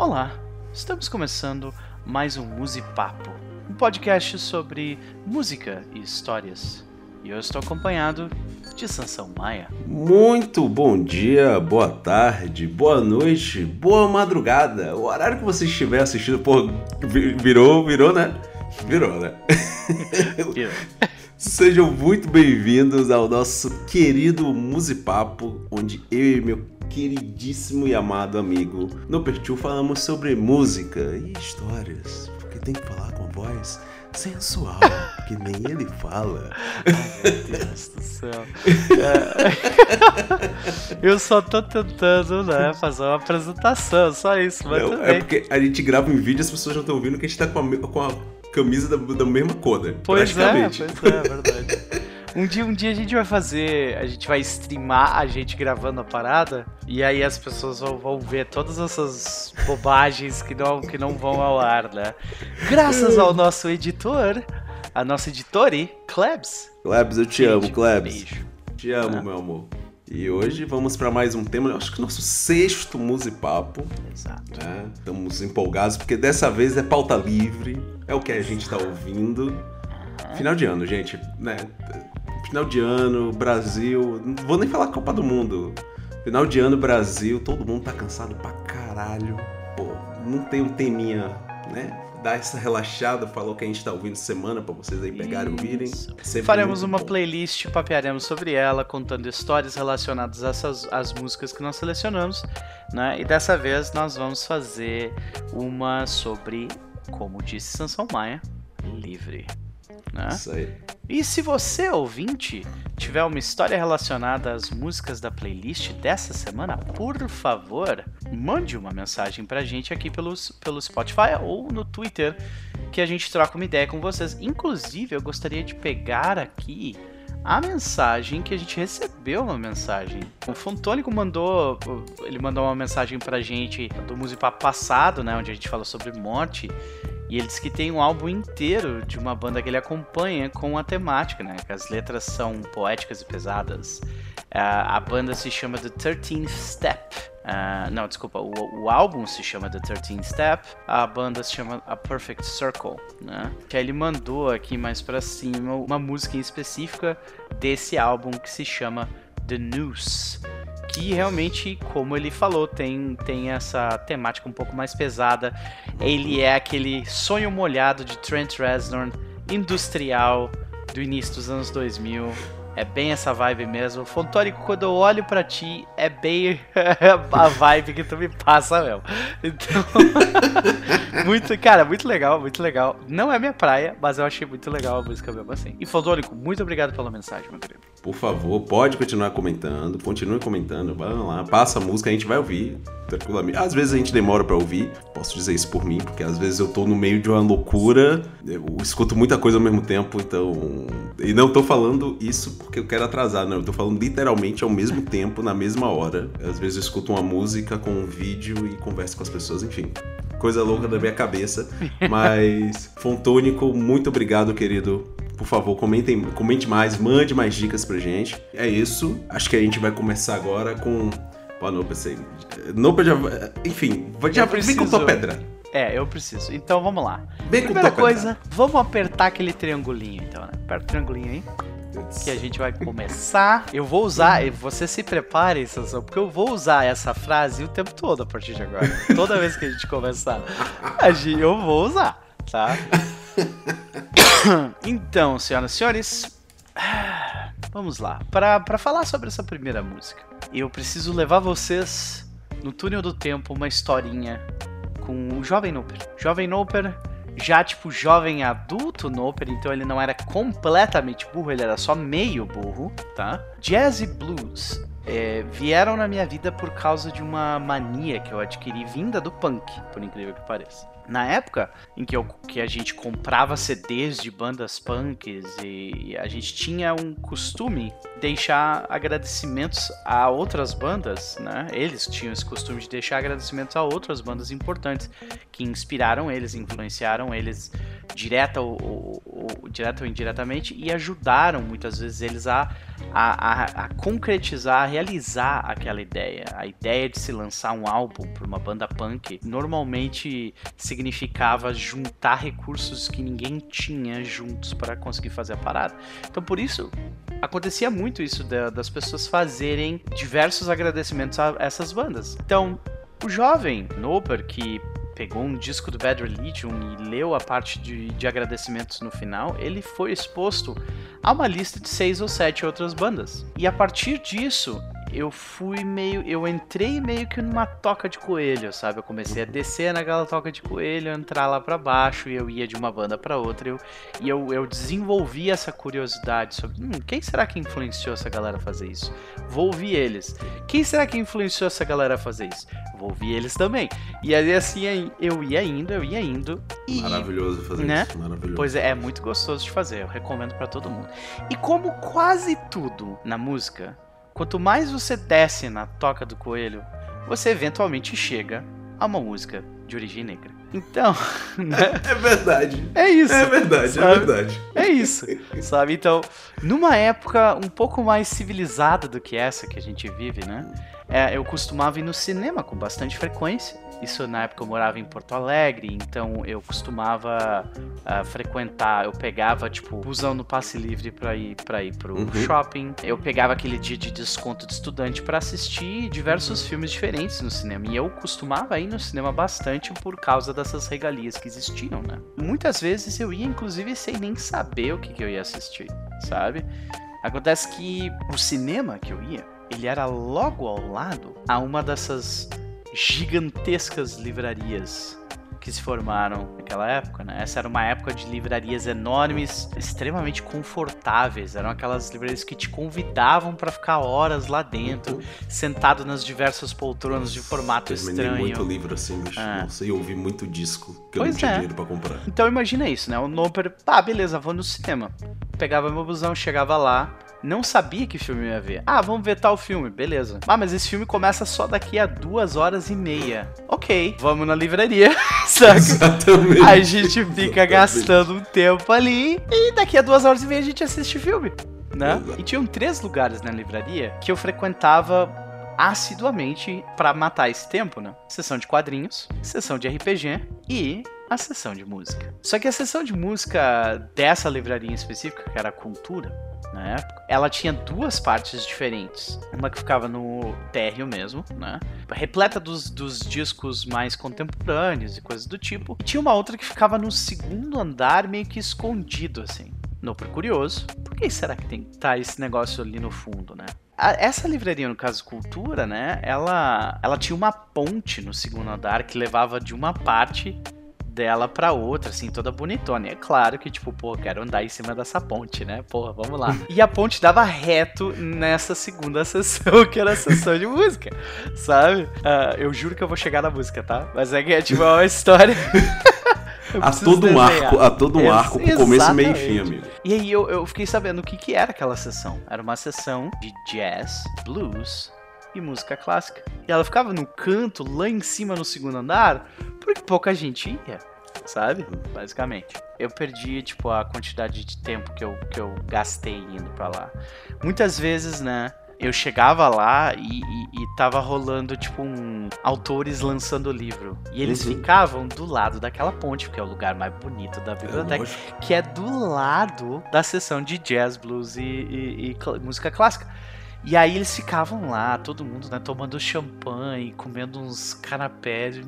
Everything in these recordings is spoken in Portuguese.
Olá, estamos começando mais um Musipapo, um podcast sobre música e histórias. E eu estou acompanhado de Sansão Maia. Muito bom dia, boa tarde, boa noite, boa madrugada. O horário que você estiver assistindo, pô, vi- virou, virou, né? Virou, né? Viu? Sejam muito bem-vindos ao nosso querido Musipapo, onde eu e meu queridíssimo e amado amigo Nopertiu falamos sobre música e histórias, porque tem que falar com a voz sensual, que nem ele fala. Meu Deus do céu. É. Eu só tô tentando, né, fazer uma apresentação, só isso, mas Não, tudo é porque a gente grava em vídeo e as pessoas já estão ouvindo que a gente tá com a, com a camisa da, da mesma cor, né? Pois é, pois é, é verdade. Um dia, um dia a gente vai fazer, a gente vai streamar a gente gravando a parada e aí as pessoas vão, vão ver todas essas bobagens que não, que não vão ao ar, né? Graças ao nosso editor, a nossa editore, Klebs. Klebs, eu te amo, Gente, Klebs. Beijo. Te amo, Ah. meu amor. E hoje vamos para mais um tema, acho que nosso sexto Musipapo. Exato. né? Estamos empolgados porque dessa vez é pauta livre, é o que a gente tá ouvindo. Final de ano, gente, né? Final de ano, Brasil, não vou nem falar Copa do Mundo. Final de ano, Brasil, todo mundo tá cansado pra caralho. Pô, não tem um teminha, né? Dar essa relaxada, falou que a gente tá ouvindo semana pra vocês aí pegarem e ouvirem. Faremos uma bom. playlist, papearemos sobre ela, contando histórias relacionadas a essas as músicas que nós selecionamos, né? E dessa vez nós vamos fazer uma sobre, como disse Sansão Maia, livre. Né? Isso aí. E se você, ouvinte, tiver uma história relacionada às músicas da playlist dessa semana, por favor, mande uma mensagem pra gente aqui pelo, pelo Spotify ou no Twitter, que a gente troca uma ideia com vocês. Inclusive, eu gostaria de pegar aqui a mensagem que a gente recebeu uma mensagem. O Fontônico mandou, ele mandou uma mensagem pra gente do Musipá passado, né, onde a gente falou sobre morte. E ele disse que tem um álbum inteiro de uma banda que ele acompanha com a temática, né? Que as letras são poéticas e pesadas. Ah, a banda se chama The 13th Step. Ah, não, desculpa, o, o álbum se chama The 13th Step, a banda se chama A Perfect Circle, né? Que aí ele mandou aqui mais pra cima uma música em específica desse álbum que se chama The Noose que realmente, como ele falou, tem, tem essa temática um pouco mais pesada. Ele é aquele sonho molhado de Trent Reznor, industrial, do início dos anos 2000. É bem essa vibe mesmo. Fontórico, quando eu olho pra ti, é bem a vibe que tu me passa mesmo. Então, muito, cara, muito legal, muito legal. Não é minha praia, mas eu achei muito legal a música mesmo assim. E Fontórico, muito obrigado pela mensagem, meu querido. Por favor, pode continuar comentando, continue comentando, vamos lá, passa a música, a gente vai ouvir tranquilamente. Às vezes a gente demora pra ouvir, posso dizer isso por mim, porque às vezes eu tô no meio de uma loucura, eu escuto muita coisa ao mesmo tempo, então. E não tô falando isso porque eu quero atrasar, não, eu tô falando literalmente ao mesmo tempo, na mesma hora. Às vezes eu escuto uma música com um vídeo e converso com as pessoas, enfim. Coisa louca da minha cabeça. Mas, Fontônico, muito obrigado, querido, por favor, comentem, comente mais, mande mais dicas pra gente. É isso. Acho que a gente vai começar agora com. Pô, não, pensei. Nopa já. Enfim, já vem com tua pedra. É, eu preciso. Então vamos lá. Com Primeira pedra. coisa, vamos apertar aquele triangulinho então, né? Aperta o triangulinho aí, que a gente vai começar. Eu vou usar, e você se prepare, Sansão, porque eu vou usar essa frase o tempo todo a partir de agora. Toda vez que a gente começar, a gente, eu vou usar, tá? Então, senhoras e senhores, vamos lá. Para falar sobre essa primeira música, eu preciso levar vocês no túnel do tempo uma historinha com o Jovem Noper. Jovem Noper, já tipo jovem adulto Noper, então ele não era completamente burro, ele era só meio burro, tá? Jazz e blues é, vieram na minha vida por causa de uma mania que eu adquiri vinda do punk, por incrível que pareça. Na época em que, eu- que a gente comprava CDs de bandas punks e a gente tinha um costume deixar agradecimentos a outras bandas, né? Eles tinham esse costume de deixar agradecimentos a outras bandas importantes que inspiraram eles, influenciaram eles direta ou, ou, ou- direta ou indiretamente e ajudaram muitas vezes eles a, a, a- a concretizar, a realizar aquela ideia. A ideia de se lançar um álbum para uma banda punk normalmente significava juntar recursos que ninguém tinha juntos para conseguir fazer a parada. Então por isso acontecia muito isso das pessoas fazerem diversos agradecimentos a essas bandas. Então, o jovem Noper que pegou um disco do Bad Religion e leu a parte de, de agradecimentos no final, ele foi exposto a uma lista de seis ou sete outras bandas. E a partir disso, eu fui meio. Eu entrei meio que numa toca de coelho, sabe? Eu comecei a descer naquela toca de coelho, entrar lá para baixo e eu ia de uma banda para outra. Eu, e eu, eu desenvolvi essa curiosidade sobre hum, quem será que influenciou essa galera a fazer isso? Vou ouvir eles. Quem será que influenciou essa galera a fazer isso? Vou ouvir eles também. E aí assim eu ia indo, eu ia indo. E, Maravilhoso fazer né? isso. Maravilhoso. Pois é, é muito gostoso de fazer. Eu recomendo para todo mundo. E como quase tudo na música Quanto mais você desce na toca do coelho, você eventualmente chega a uma música de origem negra. Então, né? É verdade. É isso. É verdade, é sabe? verdade. É isso, sabe? Então, numa época um pouco mais civilizada do que essa que a gente vive, né? É, eu costumava ir no cinema com bastante frequência. Isso na época eu morava em Porto Alegre, então eu costumava uh, frequentar, eu pegava tipo busão no passe livre para ir para ir pro Uhum. shopping. Eu pegava aquele dia de desconto de estudante para assistir diversos filmes diferentes no cinema. E eu costumava ir no cinema bastante por causa dessas regalias que existiam, né? Muitas vezes eu ia inclusive sem nem saber o que, que eu ia assistir, sabe? Acontece que o cinema que eu ia, ele era logo ao lado a uma dessas gigantescas livrarias que se formaram naquela época, né? Essa era uma época de livrarias enormes, extremamente confortáveis. Eram aquelas livrarias que te convidavam para ficar horas lá dentro, sentado nas diversas poltronas de formato Terminei estranho. muito livro assim, bicho. É. Nossa, e ouvi muito disco que eu Pois não tinha é. dinheiro pra comprar. Então imagina isso, né? O Noper, ah, beleza, vou no cinema. Pegava meu busão, chegava lá, não sabia que filme ia ver. Ah, vamos ver tal filme, beleza. Ah, mas esse filme começa só daqui a duas horas e meia. Ok, vamos na livraria, saca? Exatamente. A gente fica Exatamente. gastando um tempo ali e daqui a duas horas e meia a gente assiste o filme, né? Exato. E tinham três lugares na livraria que eu frequentava assiduamente pra matar esse tempo, né? Sessão de quadrinhos, sessão de RPG e a sessão de música. Só que a sessão de música dessa livraria em específica, que era a Cultura, ela tinha duas partes diferentes. Uma que ficava no térreo mesmo, né? Repleta dos, dos discos mais contemporâneos e coisas do tipo. E tinha uma outra que ficava no segundo andar, meio que escondido, assim. No por curioso, por que será que tem tá esse negócio ali no fundo, né? Essa livraria, no caso Cultura, né? Ela, ela tinha uma ponte no segundo andar que levava de uma parte dela pra outra, assim, toda bonitona. E é claro que, tipo, pô, quero andar em cima dessa ponte, né? Porra, vamos lá. E a ponte dava reto nessa segunda sessão, que era a sessão de música, sabe? Ah, eu juro que eu vou chegar na música, tá? Mas é que é, tipo, é uma história. Preciso todo um arco, a todo um Ex- arco com começo, meio e fim, amigo. E aí eu, eu fiquei sabendo o que, que era aquela sessão. Era uma sessão de jazz, blues e música clássica. E ela ficava no canto, lá em cima no segundo andar, porque pouca gente ia, sabe? Basicamente. Eu perdi, tipo, a quantidade de tempo que eu, que eu gastei indo pra lá. Muitas vezes, né? Eu chegava lá e, e, e tava rolando, tipo, um autores lançando livro. E eles Uhum. ficavam do lado daquela ponte, porque é o lugar mais bonito da É biblioteca lógico. que é do lado da sessão de jazz, blues e, e- música clássica. E aí eles ficavam lá, todo mundo, né, tomando champanhe, comendo uns canapés,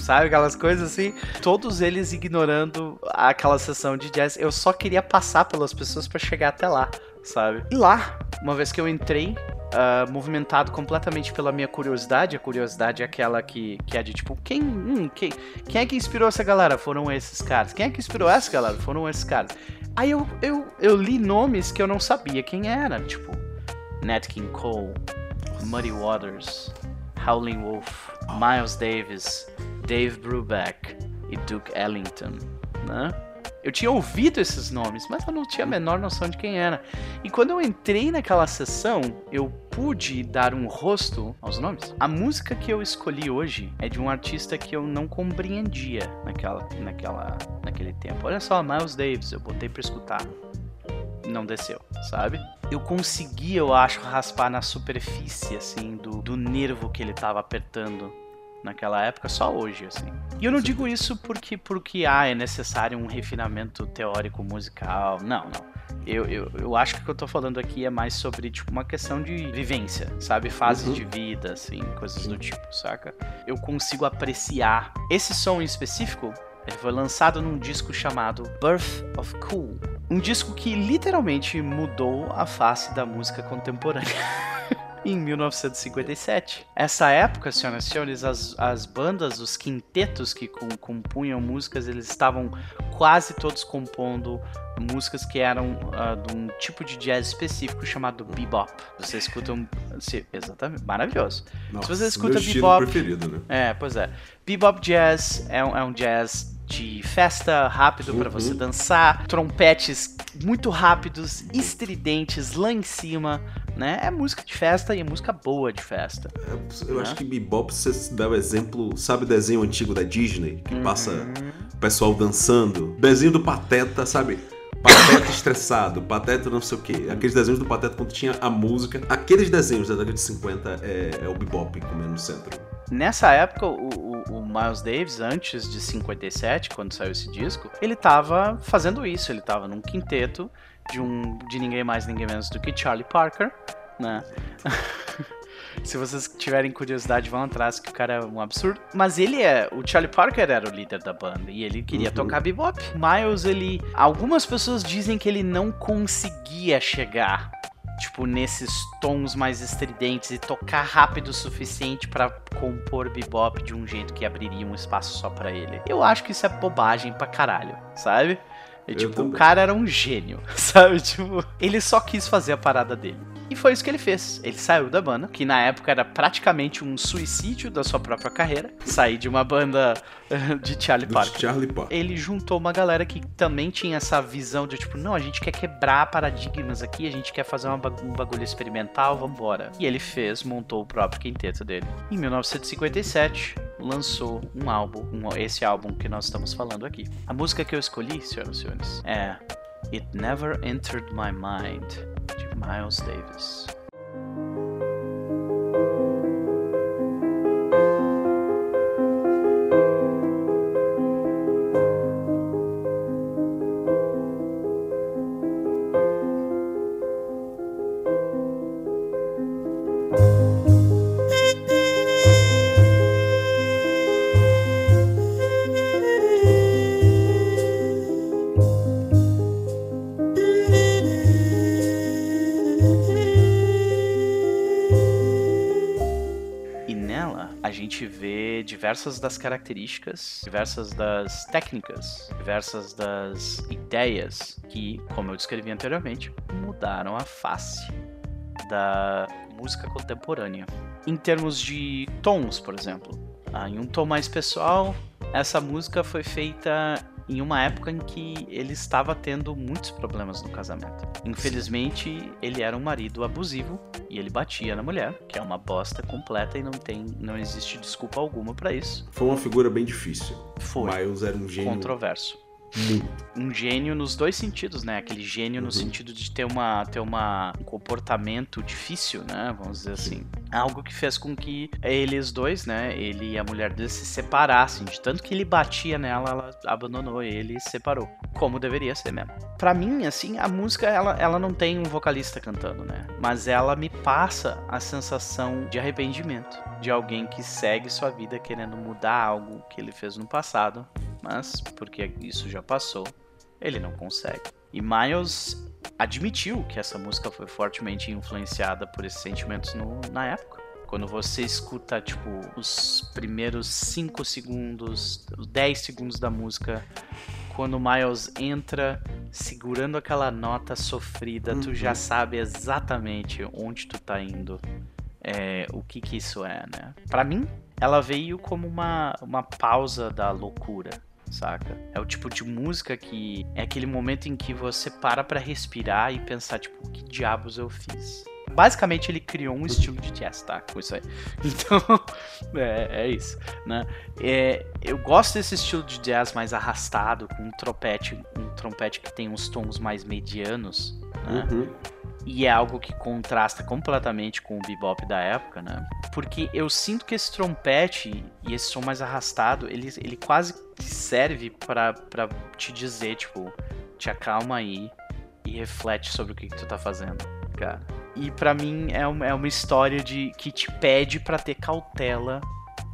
sabe, aquelas coisas assim. Todos eles ignorando aquela sessão de jazz. Eu só queria passar pelas pessoas pra chegar até lá, sabe? E lá, uma vez que eu entrei, ah, movimentado completamente pela minha curiosidade, a curiosidade é aquela que, que é de tipo, quem, hum, quem, quem é que inspirou essa galera? Foram esses caras. Quem é que inspirou essa galera? Foram esses caras. Aí eu, eu, eu li nomes que eu não sabia quem era, tipo Nat King Cole, Muddy Waters, Howlin' Wolf, Miles Davis, Dave Brubeck e Duke Ellington, né? Eu tinha ouvido esses nomes, mas eu não tinha a menor noção de quem era. E quando eu entrei naquela sessão, eu pude dar um rosto aos nomes. A música que eu escolhi hoje é de um artista que eu não compreendia naquela, naquela, naquele tempo. Olha só, Miles Davis, eu botei pra escutar. Não desceu, sabe? Eu consegui, eu acho, raspar na superfície, assim, do, do nervo que ele tava apertando naquela época, só hoje, assim. E eu não digo isso porque, porque ah, é necessário um refinamento teórico musical. Não, não. Eu, eu, eu acho que o que eu tô falando aqui é mais sobre, tipo, uma questão de vivência, sabe? Fases uhum. de vida, assim, coisas do tipo, saca? Eu consigo apreciar. Esse som em específico, ele foi lançado num disco chamado Birth of Cool. Um disco que literalmente mudou a face da música contemporânea. em 1957. Essa época, senhoras e senhores, as, as bandas, os quintetos que compunham músicas, eles estavam quase todos compondo músicas que eram uh, de um tipo de jazz específico chamado bebop. Você escuta um... Se, exatamente, maravilhoso. Nossa, Se você escuta meu bebop... preferido, né? É, pois é. Bebop jazz é um, é um jazz de festa rápido para você uhum. dançar, trompetes muito rápidos, estridentes lá em cima, né? É música de festa e é música boa de festa. É, eu né? acho que bebop você dá o exemplo, sabe o desenho antigo da Disney que uhum. passa o pessoal dançando, desenho do Pateta, sabe? Pateta estressado, Pateta não sei o que. Aqueles desenhos do Pateta quando tinha a música. Aqueles desenhos da década de 50 é, é o bebop comendo no centro. Nessa época, o, o, o, Miles Davis, antes de 57, quando saiu esse disco, ele tava fazendo isso. Ele tava num quinteto de um de ninguém mais, ninguém menos do que Charlie Parker, né? Se vocês tiverem curiosidade, vão atrás, que o cara é um absurdo. Mas ele é. O Charlie Parker era o líder da banda e ele queria uhum. tocar bebop. Miles, ele. Algumas pessoas dizem que ele não conseguia chegar tipo, nesses tons mais estridentes e tocar rápido o suficiente para compor bebop de um jeito que abriria um espaço só para ele. Eu acho que isso é bobagem pra caralho, sabe? E, tipo, o cara era um gênio, sabe? Tipo, ele só quis fazer a parada dele. E foi isso que ele fez. Ele saiu da banda, que na época era praticamente um suicídio da sua própria carreira. Sair de uma banda de Charlie Parker. Charlie Parker. Ele juntou uma galera que também tinha essa visão de tipo, não, a gente quer quebrar paradigmas aqui, a gente quer fazer um bagulho experimental, vambora. E ele fez, montou o próprio quinteto dele. Em 1957, lançou um álbum, um, esse álbum que nós estamos falando aqui. A música que eu escolhi, senhoras e senhores, é It Never Entered My Mind, de Miles Davis. Diversas das características, diversas das técnicas, diversas das ideias que, como eu descrevi anteriormente, mudaram a face da música contemporânea. Em termos de tons, por exemplo, ah, em um tom mais pessoal, essa música foi feita em uma época em que ele estava tendo muitos problemas no casamento. Infelizmente, ele era um marido abusivo e ele batia na mulher, que é uma bosta completa e não tem, não existe desculpa alguma para isso. Foi uma figura bem difícil. Foi. Miles era um gênio controverso. Um gênio nos dois sentidos, né? Aquele gênio uhum. no sentido de ter, uma, ter uma, um comportamento difícil, né? Vamos dizer assim. Algo que fez com que eles dois, né? Ele e a mulher dele se separassem. De tanto que ele batia nela, ela abandonou ele e se separou. Como deveria ser mesmo. Para mim, assim, a música, ela, ela não tem um vocalista cantando, né? Mas ela me passa a sensação de arrependimento. De alguém que segue sua vida querendo mudar algo que ele fez no passado mas porque isso já passou, ele não consegue. E Miles admitiu que essa música foi fortemente influenciada por esses sentimentos no, na época. Quando você escuta, tipo, os primeiros 5 segundos, 10 segundos da música, quando o Miles entra segurando aquela nota sofrida, uhum. tu já uhum. sabe exatamente onde tu tá indo, é, o que que isso é, né? Pra mim, ela veio como uma, uma pausa da loucura saca? É o tipo de música que é aquele momento em que você para para respirar e pensar, tipo, que diabos eu fiz? Basicamente, ele criou um estilo de jazz, tá? Com isso aí. Então, é, é isso, né? É, eu gosto desse estilo de jazz mais arrastado, com um trompete, um trompete que tem uns tons mais medianos, Né? Uhum. E é algo que contrasta completamente com o bebop da época, né? Porque eu sinto que esse trompete e esse som mais arrastado, ele, ele quase serve para te dizer, tipo, te acalma aí e reflete sobre o que, que tu tá fazendo, cara. E para mim é uma, é uma história de que te pede para ter cautela,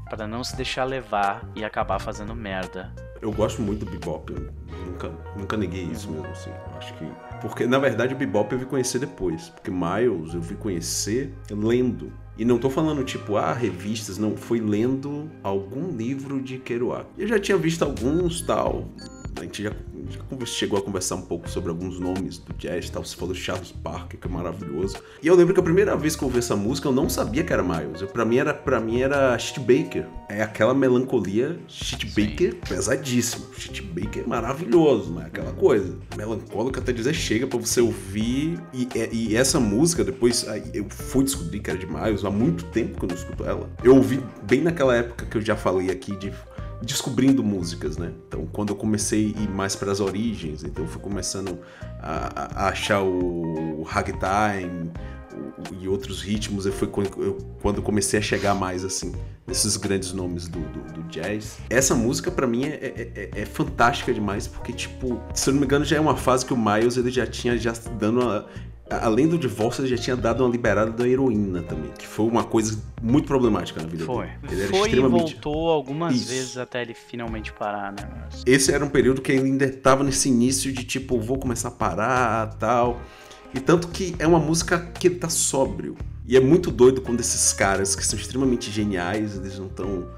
para não se deixar levar e acabar fazendo merda. Eu gosto muito do bebop, eu nunca, nunca neguei isso mesmo, assim. Acho que porque, na verdade, o bebop eu vi conhecer depois. Porque Miles eu vi conhecer lendo. E não tô falando, tipo, ah, revistas, não. Foi lendo algum livro de Kerouac. Eu já tinha visto alguns, tal. A gente já chegou a conversar um pouco sobre alguns nomes do jazz e tal. Você falou Charles Parker, que é maravilhoso. E eu lembro que a primeira vez que eu ouvi essa música, eu não sabia que era Miles. Eu, pra, mim era, pra mim era Chet Baker. É aquela melancolia Chet Baker pesadíssimo. Chet Baker é maravilhoso, né? Aquela coisa. Melancólica até dizer chega pra você ouvir. E, e essa música, depois eu fui descobrir que era de Miles. Há muito tempo que eu não escuto ela. Eu ouvi bem naquela época que eu já falei aqui de descobrindo músicas, né? Então, quando eu comecei a ir mais para as origens, então fui começando a, a achar o ragtime o, e outros ritmos, fui eu, quando eu comecei a chegar mais assim nesses grandes nomes do, do, do jazz. Essa música para mim é, é, é, é, fantástica demais porque tipo, se eu não me engano já é uma fase que o Miles ele já tinha já dando uma, além do divórcio, ele já tinha dado uma liberada da heroína também, que foi uma coisa muito problemática na vida foi. dele. Ele foi extremamente... e voltou algumas Isso. vezes até ele finalmente parar, né? Esse era um período que ele ainda estava nesse início de tipo, vou começar a parar, tal. E tanto que é uma música que ele tá sóbrio. E é muito doido quando esses caras que são extremamente geniais, eles não estão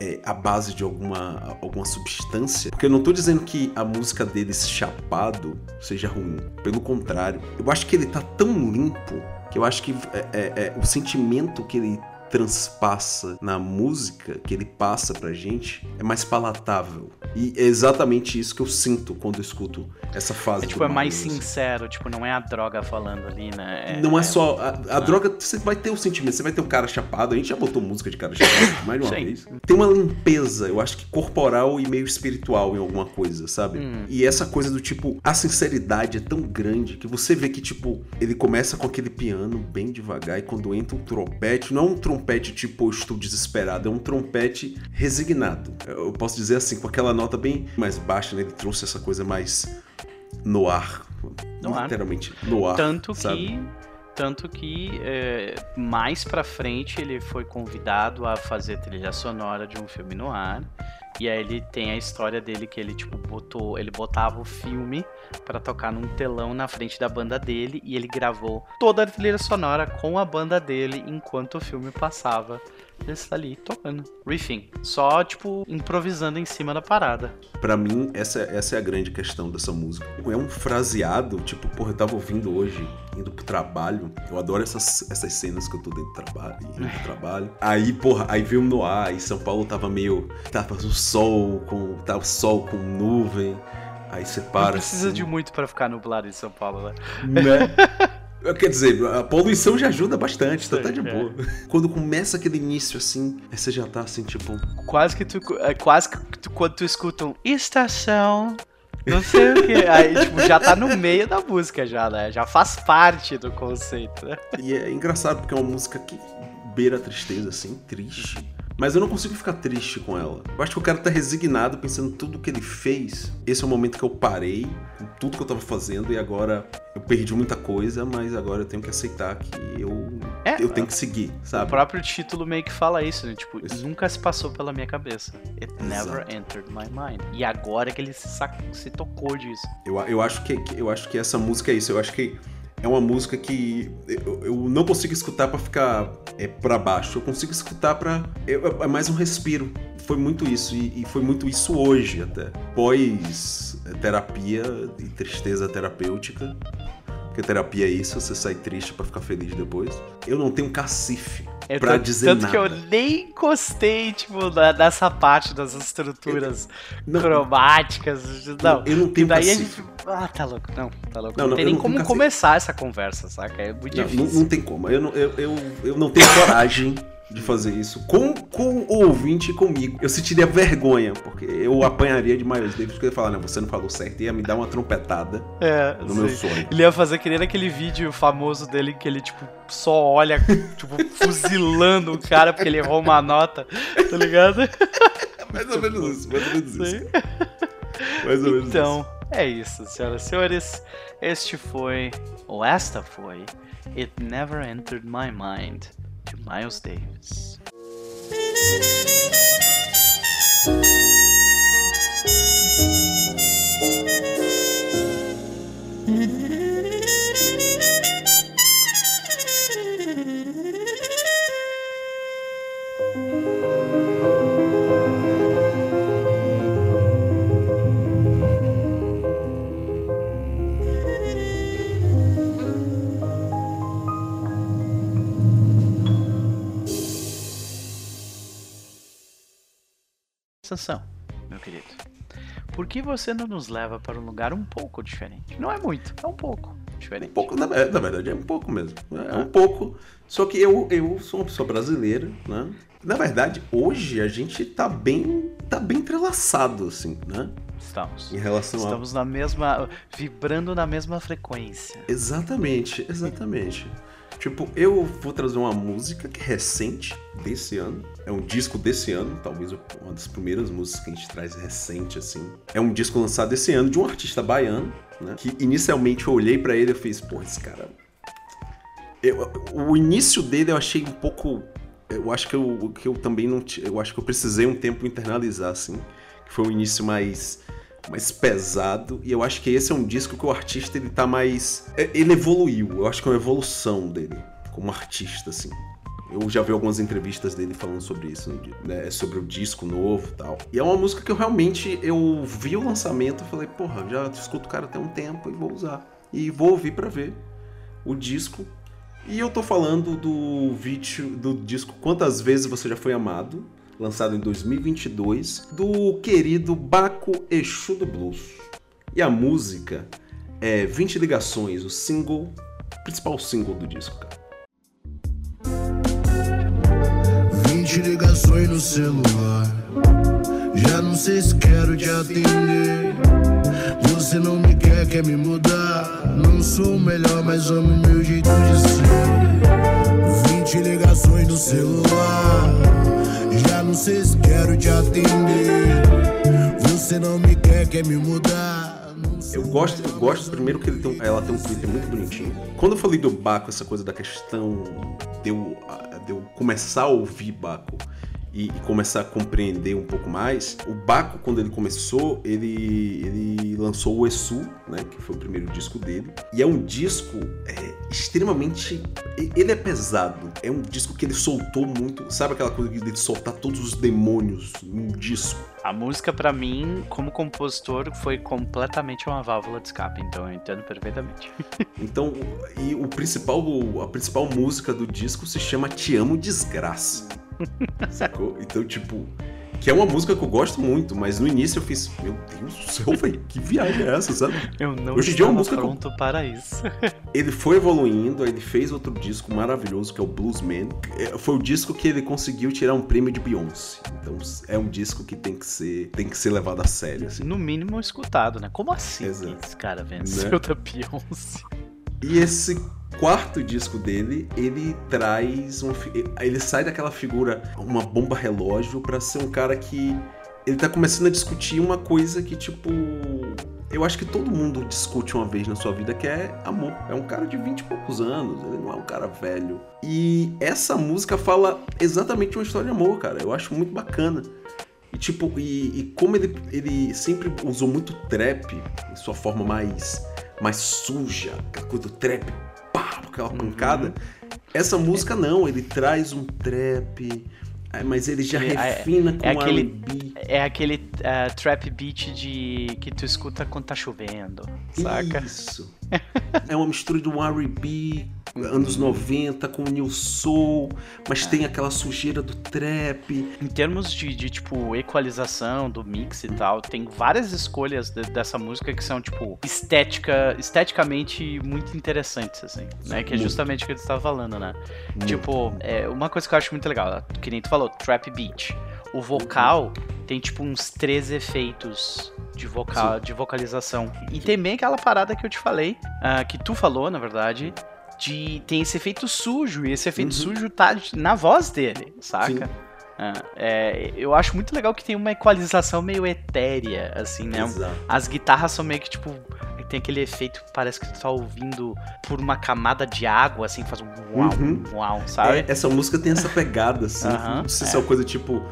é, a base de alguma, alguma substância. Porque eu não tô dizendo que a música deles chapado seja ruim. Pelo contrário, eu acho que ele tá tão limpo que eu acho que é, é, é o sentimento que ele transpassa na música que ele passa pra gente é mais palatável. E é exatamente isso que eu sinto quando eu escuto essa fase. É, tipo, é mais sincero, tipo, não é a droga falando ali, né? É, não é, é só. A, a droga, você vai ter o sentimento, você vai ter o cara chapado. A gente já botou música de cara chapado mais de uma Sim. vez. Tem uma limpeza, eu acho que corporal e meio espiritual em alguma coisa, sabe? Hum. E essa coisa do tipo, a sinceridade é tão grande que você vê que, tipo, ele começa com aquele piano bem devagar e quando entra um trompete, não é um trompete tipo, estou desesperado, é um trompete resignado. Eu posso dizer assim, com aquela nota bem mais baixa, né? Ele trouxe essa coisa mais no ar. No literalmente ar. no ar. Tanto sabe? que. Tanto que é, mais pra frente ele foi convidado a fazer trilha sonora de um filme no ar. E aí ele tem a história dele que ele tipo botou, ele botava o filme para tocar num telão na frente da banda dele e ele gravou toda a trilha sonora com a banda dele enquanto o filme passava. Ele está ali tocando, riffing, só tipo improvisando em cima da parada. Para mim, essa, essa é a grande questão dessa música. É um fraseado, tipo, porra, eu tava ouvindo hoje, indo pro trabalho. Eu adoro essas, essas cenas que eu tô dentro do trabalho, indo pro trabalho. Aí, porra, aí veio no ar, e São Paulo tava meio. Tava o sol com. Tava o sol com nuvem. Aí você para. Não precisa assim. de muito para ficar nublado em São Paulo, né? Né? Quer dizer, a poluição já ajuda bastante, então tá de é. boa. Quando começa aquele início assim, aí você já tá assim, tipo. Quase que tu. É, quase que tu, quando tu escuta um estação. Não sei o que. Aí, tipo, já tá no meio da música, já, né? Já faz parte do conceito, né? E é engraçado porque é uma música que beira a tristeza, assim, triste. Mas eu não consigo ficar triste com ela. Eu acho que o cara tá resignado, pensando tudo que ele fez. Esse é o momento que eu parei, tudo que eu tava fazendo, e agora eu perdi muita coisa, mas agora eu tenho que aceitar que eu, é, eu tenho que seguir, sabe? O próprio título meio que fala isso, né? Tipo, isso. nunca se passou pela minha cabeça. It never Exato. entered my mind. E agora que ele se, se tocou disso. Eu, eu, acho que, eu acho que essa música é isso. Eu acho que é uma música que eu, eu não consigo escutar para ficar é, para baixo. Eu consigo escutar para é, é, mais um respiro. Foi muito isso e, e, foi muito isso hoje até. Pós é, terapia e tristeza terapêutica. Porque terapia é isso, você sai triste para ficar feliz depois. Eu não tenho cacife é, pra tanto, dizer tanto nada. que eu nem encostei, tipo, nessa parte das estruturas não, cromáticas. Não, eu não tenho daí a gente ah, tá louco. Não, tá louco. Não, não, não tem nem como começar essa conversa, saca? É muito não, difícil. Não, não, tem como. Eu não, eu, eu, eu não tenho coragem de fazer isso com, com o ouvinte e comigo. Eu sentiria vergonha, porque eu apanharia de Miles Davis, porque eu ia falar, não, você não falou certo, ia me dar uma trompetada é, no meu sonho. Ele ia fazer que nem aquele vídeo famoso dele que ele, tipo, só olha, tipo, fuzilando o cara porque ele errou uma nota, tá ligado? mais ou menos isso, mais ou menos isso. Mais ou menos então, isso. é isso, senhoras e senhores. Este foi, ou esta foi, It Never Entered My Mind, de Miles Davis. Sansão, meu querido, por que você não nos leva para um lugar um pouco diferente? Não é muito, é um pouco diferente. Um pouco, na, na verdade, é um pouco mesmo. É, um pouco. Só que eu, eu sou uma pessoa brasileira, né? Na verdade, hoje a gente tá bem, tá bem entrelaçado, assim, né? Estamos. Em relação Estamos a... na mesma. vibrando na mesma frequência. Exatamente, exatamente. Tipo, eu vou trazer uma música que é recente desse ano. É um disco desse ano, talvez uma das primeiras músicas que a gente traz recente, assim. É um disco lançado esse ano de um artista baiano, né? Que inicialmente eu olhei para ele e fiz, pô, esse cara. Eu, o início dele eu achei um pouco. Eu acho que eu, que eu também não. Eu acho que eu precisei um tempo internalizar, assim. Que foi o início mais mais pesado. E eu acho que esse é um disco que o artista ele tá mais. É, ele evoluiu. Eu acho que é uma evolução dele como artista, assim. Eu já vi algumas entrevistas dele falando sobre isso, né? Sobre o disco novo e tal. E é uma música que eu realmente eu vi o lançamento e falei, porra, já escuto o cara até um tempo e vou usar. E vou ouvir para ver o disco. E eu tô falando do vídeo do disco Quantas Vezes Você Já Foi Amado, lançado em 2022, do querido Baco Exu do Blues. E a música é 20 Ligações, o single, principal single do disco, cara. 20 ligações no celular, já não sei se quero te atender. Você não me quer, quer me mudar. Não sou o melhor, mas amo meu jeito de ser. 20 ligações no celular. Não sei se quero te atender. Você não me quer, quer me mudar. Eu gosto, eu gosto primeiro que ele tem, ela tem um clipe muito bonitinho. Quando eu falei do Baco, essa coisa da questão de eu, de eu começar a ouvir Baco e, e, começar a compreender um pouco mais, o Baco, quando ele começou, ele, ele lançou o Esu, né, que foi o primeiro disco dele, e é um disco é, extremamente. Ele é pesado, é um disco que ele soltou muito, sabe aquela coisa de soltar todos os demônios num disco? A música, para mim, como compositor, foi completamente uma válvula de escape, então eu entendo perfeitamente. então, e o principal, a principal música do disco se chama Te Amo Desgraça. Sacou? Então, tipo, que é uma música que eu gosto muito, mas no início eu fiz, meu Deus do céu, velho, que viagem é essa, sabe? Eu não Hoje em dia é uma música pronto para isso. ele foi evoluindo, ele fez outro disco maravilhoso que é o Bluesman. É, foi o disco que ele conseguiu tirar um prêmio de Beyoncé. Então é um disco que tem que ser, tem que ser levado a sério, assim. No mínimo escutado, né? Como assim Exato. esse cara venceu né? da Beyoncé? E esse quarto disco dele, ele traz um, ele sai daquela figura uma bomba relógio para ser um cara que ele tá começando a discutir uma coisa que tipo eu acho que todo mundo discute uma vez na sua vida que é amor. É um cara de 20 e poucos anos, ele não é um cara velho. E essa música fala exatamente uma história de amor, cara. Eu acho muito bacana. E tipo, e, e como ele, ele sempre usou muito trap em sua forma mais mais suja, aquela coisa do trap aquela pancada. Uhum. Essa música não, ele traz um trap, é, mas ele já é, refina com é aquele, R&B. É aquele uh, trap beat de que tu escuta quando tá chovendo, saca? Isso. É uma mistura de um R&B anos 90 com o New Soul, mas tem aquela sujeira do trap. Em termos de, de, tipo, equalização do mix e tal, tem várias escolhas de- dessa música que são, tipo, estética, esteticamente muito interessantes, assim, né? Que é justamente o que ele estava falando, né? Muito. Tipo, é, uma coisa que eu acho muito legal, que nem tu falou, trap beat. O vocal tem, tipo, uns três efeitos de vocal, de vocalização. E tem bem aquela parada que eu te falei, ah, que tu falou, na verdade, de tem esse efeito sujo, e esse efeito Uhum. sujo tá na voz dele, saca? Sim. Ah, é, eu acho muito legal que tem uma equalização meio etérea, assim, né? Exato. As guitarras são meio que tipo. Tem aquele efeito que parece que tu tá ouvindo por uma camada de água, assim, faz um uau, Uhum. uau, sabe? É, essa música tem essa pegada, assim. Aham, não sei é. se é uma coisa tipo.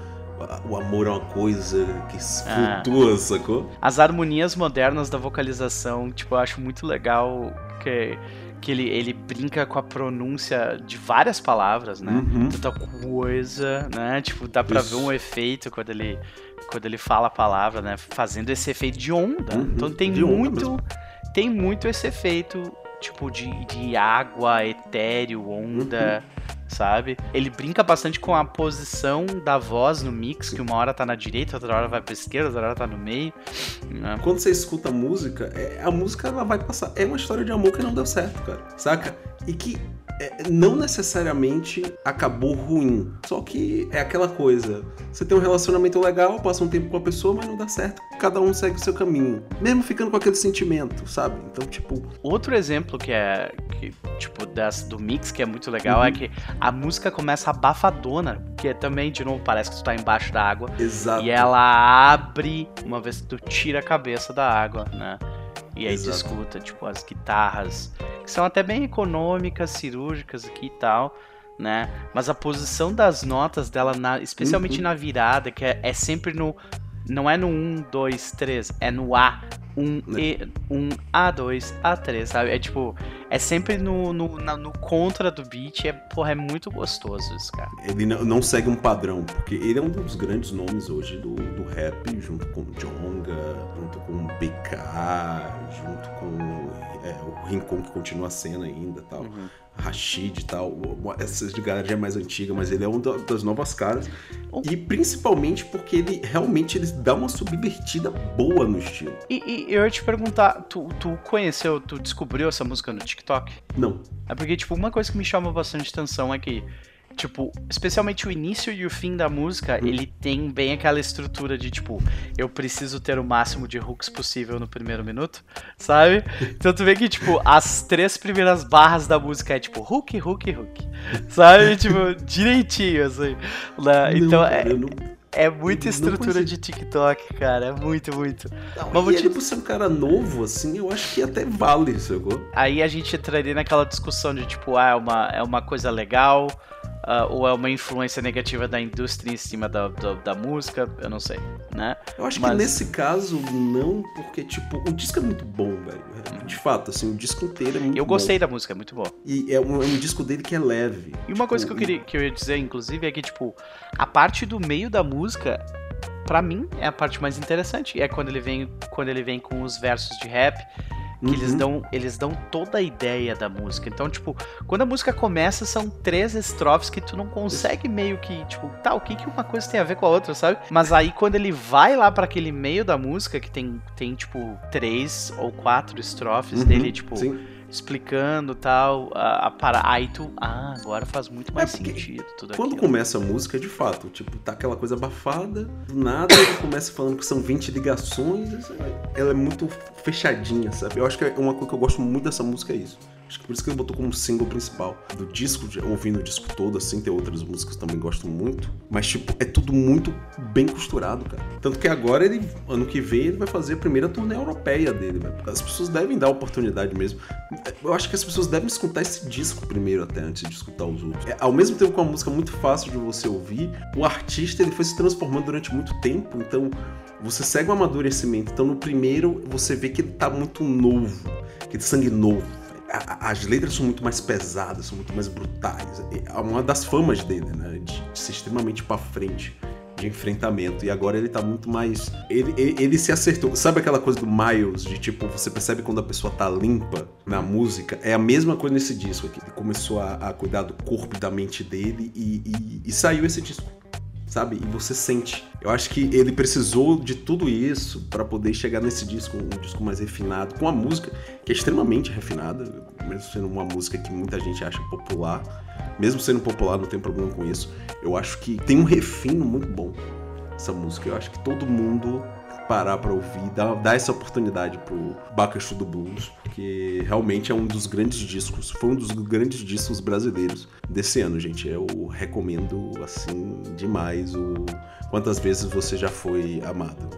"Ah, O amor é uma coisa que Ah. flutua, sacou? As harmonias modernas da vocalização, tipo, eu acho muito legal que, que ele, ele brinca com a pronúncia de várias palavras, né? Uhum. Tanta coisa, né? Tipo, dá pra Isso. ver um efeito quando ele, quando ele fala a palavra, né? Fazendo esse efeito de onda. Uhum, Então tem de muito. Tem muito esse efeito, tipo, de, de água, etéreo, onda. Uhum. Sabe? Ele brinca bastante com a posição da voz no mix, que uma hora tá na direita, outra hora vai pra esquerda, outra hora tá no meio. né? Quando você escuta a música, é- a música ela vai passar. É uma história de amor que não deu certo, cara. Saca? E que é, não necessariamente acabou ruim. Só que é aquela coisa. Você tem um relacionamento legal, passa um tempo com a pessoa, mas não dá certo. Cada um segue o seu caminho. Mesmo ficando com aquele sentimento, sabe? Então, tipo, Outro exemplo que é, que, tipo, das, do mix que é muito legal Uhum. é que a música começa abafadona, que é também, de novo, parece que tu tá embaixo da água. exato. E ela abre uma vez que tu tira a cabeça da água, né? E aí tu escuta, tipo, as guitarras, que são até bem econômicas, cirúrgicas aqui e tal, né? Mas a posição das notas dela, na- especialmente Uhum. na virada, que é, é sempre no. Não é no 1, 2, 3, é no A. 1, Né. E, 1, A2, A3, sabe? É tipo, é sempre no, no, na- no contra do beat, é, porra, é muito gostoso isso, cara. Ele não, não segue um padrão, porque ele é um dos grandes nomes hoje do, do rap, junto com o Jonga, junto com o BK, junto com é, o Rincon, que continua a cena ainda tal. Uhum. Rashid e tal. o- Essa de galera é mais antiga, mas ele é um da- das novas caras. Oh. E principalmente porque ele realmente ele dá uma subvertida boa no estilo. E, e eu ia te perguntar, tu, tu conheceu, tu descobriu essa música no TikTok? Não. É porque, tipo, uma coisa que me chama bastante atenção é que, tipo, especialmente o início e o fim da música, Hum. ele tem bem aquela estrutura de, tipo, eu preciso ter o máximo de hooks possível no primeiro minuto, sabe? Então tu vê que, tipo, as três primeiras barras da música é, tipo, hook, hook, hook, sabe? tipo, direitinho, assim. né? Não, Então cara, é, não, é muita não estrutura de TikTok, cara, é muito, muito. não, Mas e te- ele por ser um cara novo, assim, eu acho que até vale, sacou? Aí a gente entraria naquela discussão de tipo, ah, é uma, é uma coisa legal, ah, ou é uma influência negativa da indústria em cima da, da, da música, eu não sei, né? Eu acho Mas- que nesse caso, não, porque, tipo, o disco é muito bom, velho. De fato, assim, o disco inteiro é muito Eu bom. gostei da música, é muito boa. E é um, é um disco dele que é leve. E uma coisa que eu, Tipo, queria, que eu ia dizer, inclusive, é que, tipo, a parte do meio da música, pra mim, é a parte mais interessante. É quando ele vem, quando ele vem com os versos de rap, que eles, uhum. dão, eles dão toda a ideia da música. Então, tipo, quando a música começa, são três estrofes que tu não consegue meio que, tipo, tá, o que, que uma coisa tem a ver com a outra, sabe? Mas aí quando ele vai lá pra aquele meio da música, que tem, tem tipo, três ou quatro estrofes Uhum, dele, tipo, Sim. Explicando tal, a, a para... aí tu, ah, agora faz muito mais É, sentido tudo Quando aquilo. começa a música, de fato, tipo, tá aquela coisa abafada, do nada ele começa falando que são 20 ligações, ela é muito fechadinha, sabe? Eu acho que é uma coisa que eu gosto muito dessa música é isso. Acho que por isso que ele botou como single principal do disco, ouvindo o disco todo, assim, tem outras músicas que também gosto muito. Mas, tipo, é tudo muito bem costurado, cara. Tanto que agora ele, ano que vem, ele vai fazer a primeira turnê europeia dele, velho. As pessoas devem dar oportunidade mesmo. Eu acho que as pessoas devem escutar esse disco primeiro, até, antes de escutar os outros. É, ao mesmo tempo que é uma música muito fácil de você ouvir, o artista ele foi se transformando durante muito tempo, então você segue o amadurecimento. Então no primeiro você vê que ele tá muito novo, que de sangue novo. As letras são muito mais pesadas, são muito mais brutais. É uma das famas dele, né? De ser extremamente pra frente. de enfrentamento. E agora ele tá muito mais. Ele, ele, ele, se acertou. Sabe aquela coisa do Miles, de tipo, você percebe quando a pessoa tá limpa na música? É a mesma coisa nesse disco aqui. Ele começou a, a cuidar do corpo e da mente dele e, e, e saiu esse disco sabe? E você sente. Eu acho que ele precisou de tudo isso para poder chegar nesse disco, um disco mais refinado, com a música que é extremamente refinada, mesmo sendo uma música que muita gente acha popular, mesmo sendo popular, não tem problema com isso. Eu acho que tem um refino muito bom essa música. Eu acho que todo mundo parar para ouvir, dar, dar essa oportunidade pro Bacachu do Blues, porque realmente é um dos grandes discos, foi um dos grandes discos brasileiros desse ano, gente. Eu recomendo assim demais o quantas vezes você já foi amado.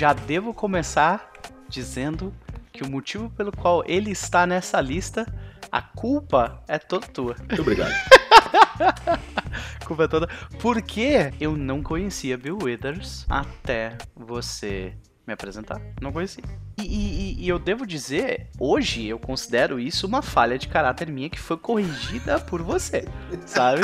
Já devo começar dizendo que o motivo pelo qual ele está nessa lista, a culpa é toda tua. Muito obrigado. culpa é toda. Porque eu não conhecia Bill Withers até você me apresentar. Não conhecia. E, e, e, eu devo dizer, hoje eu considero isso uma falha de caráter minha que foi corrigida por você, sabe?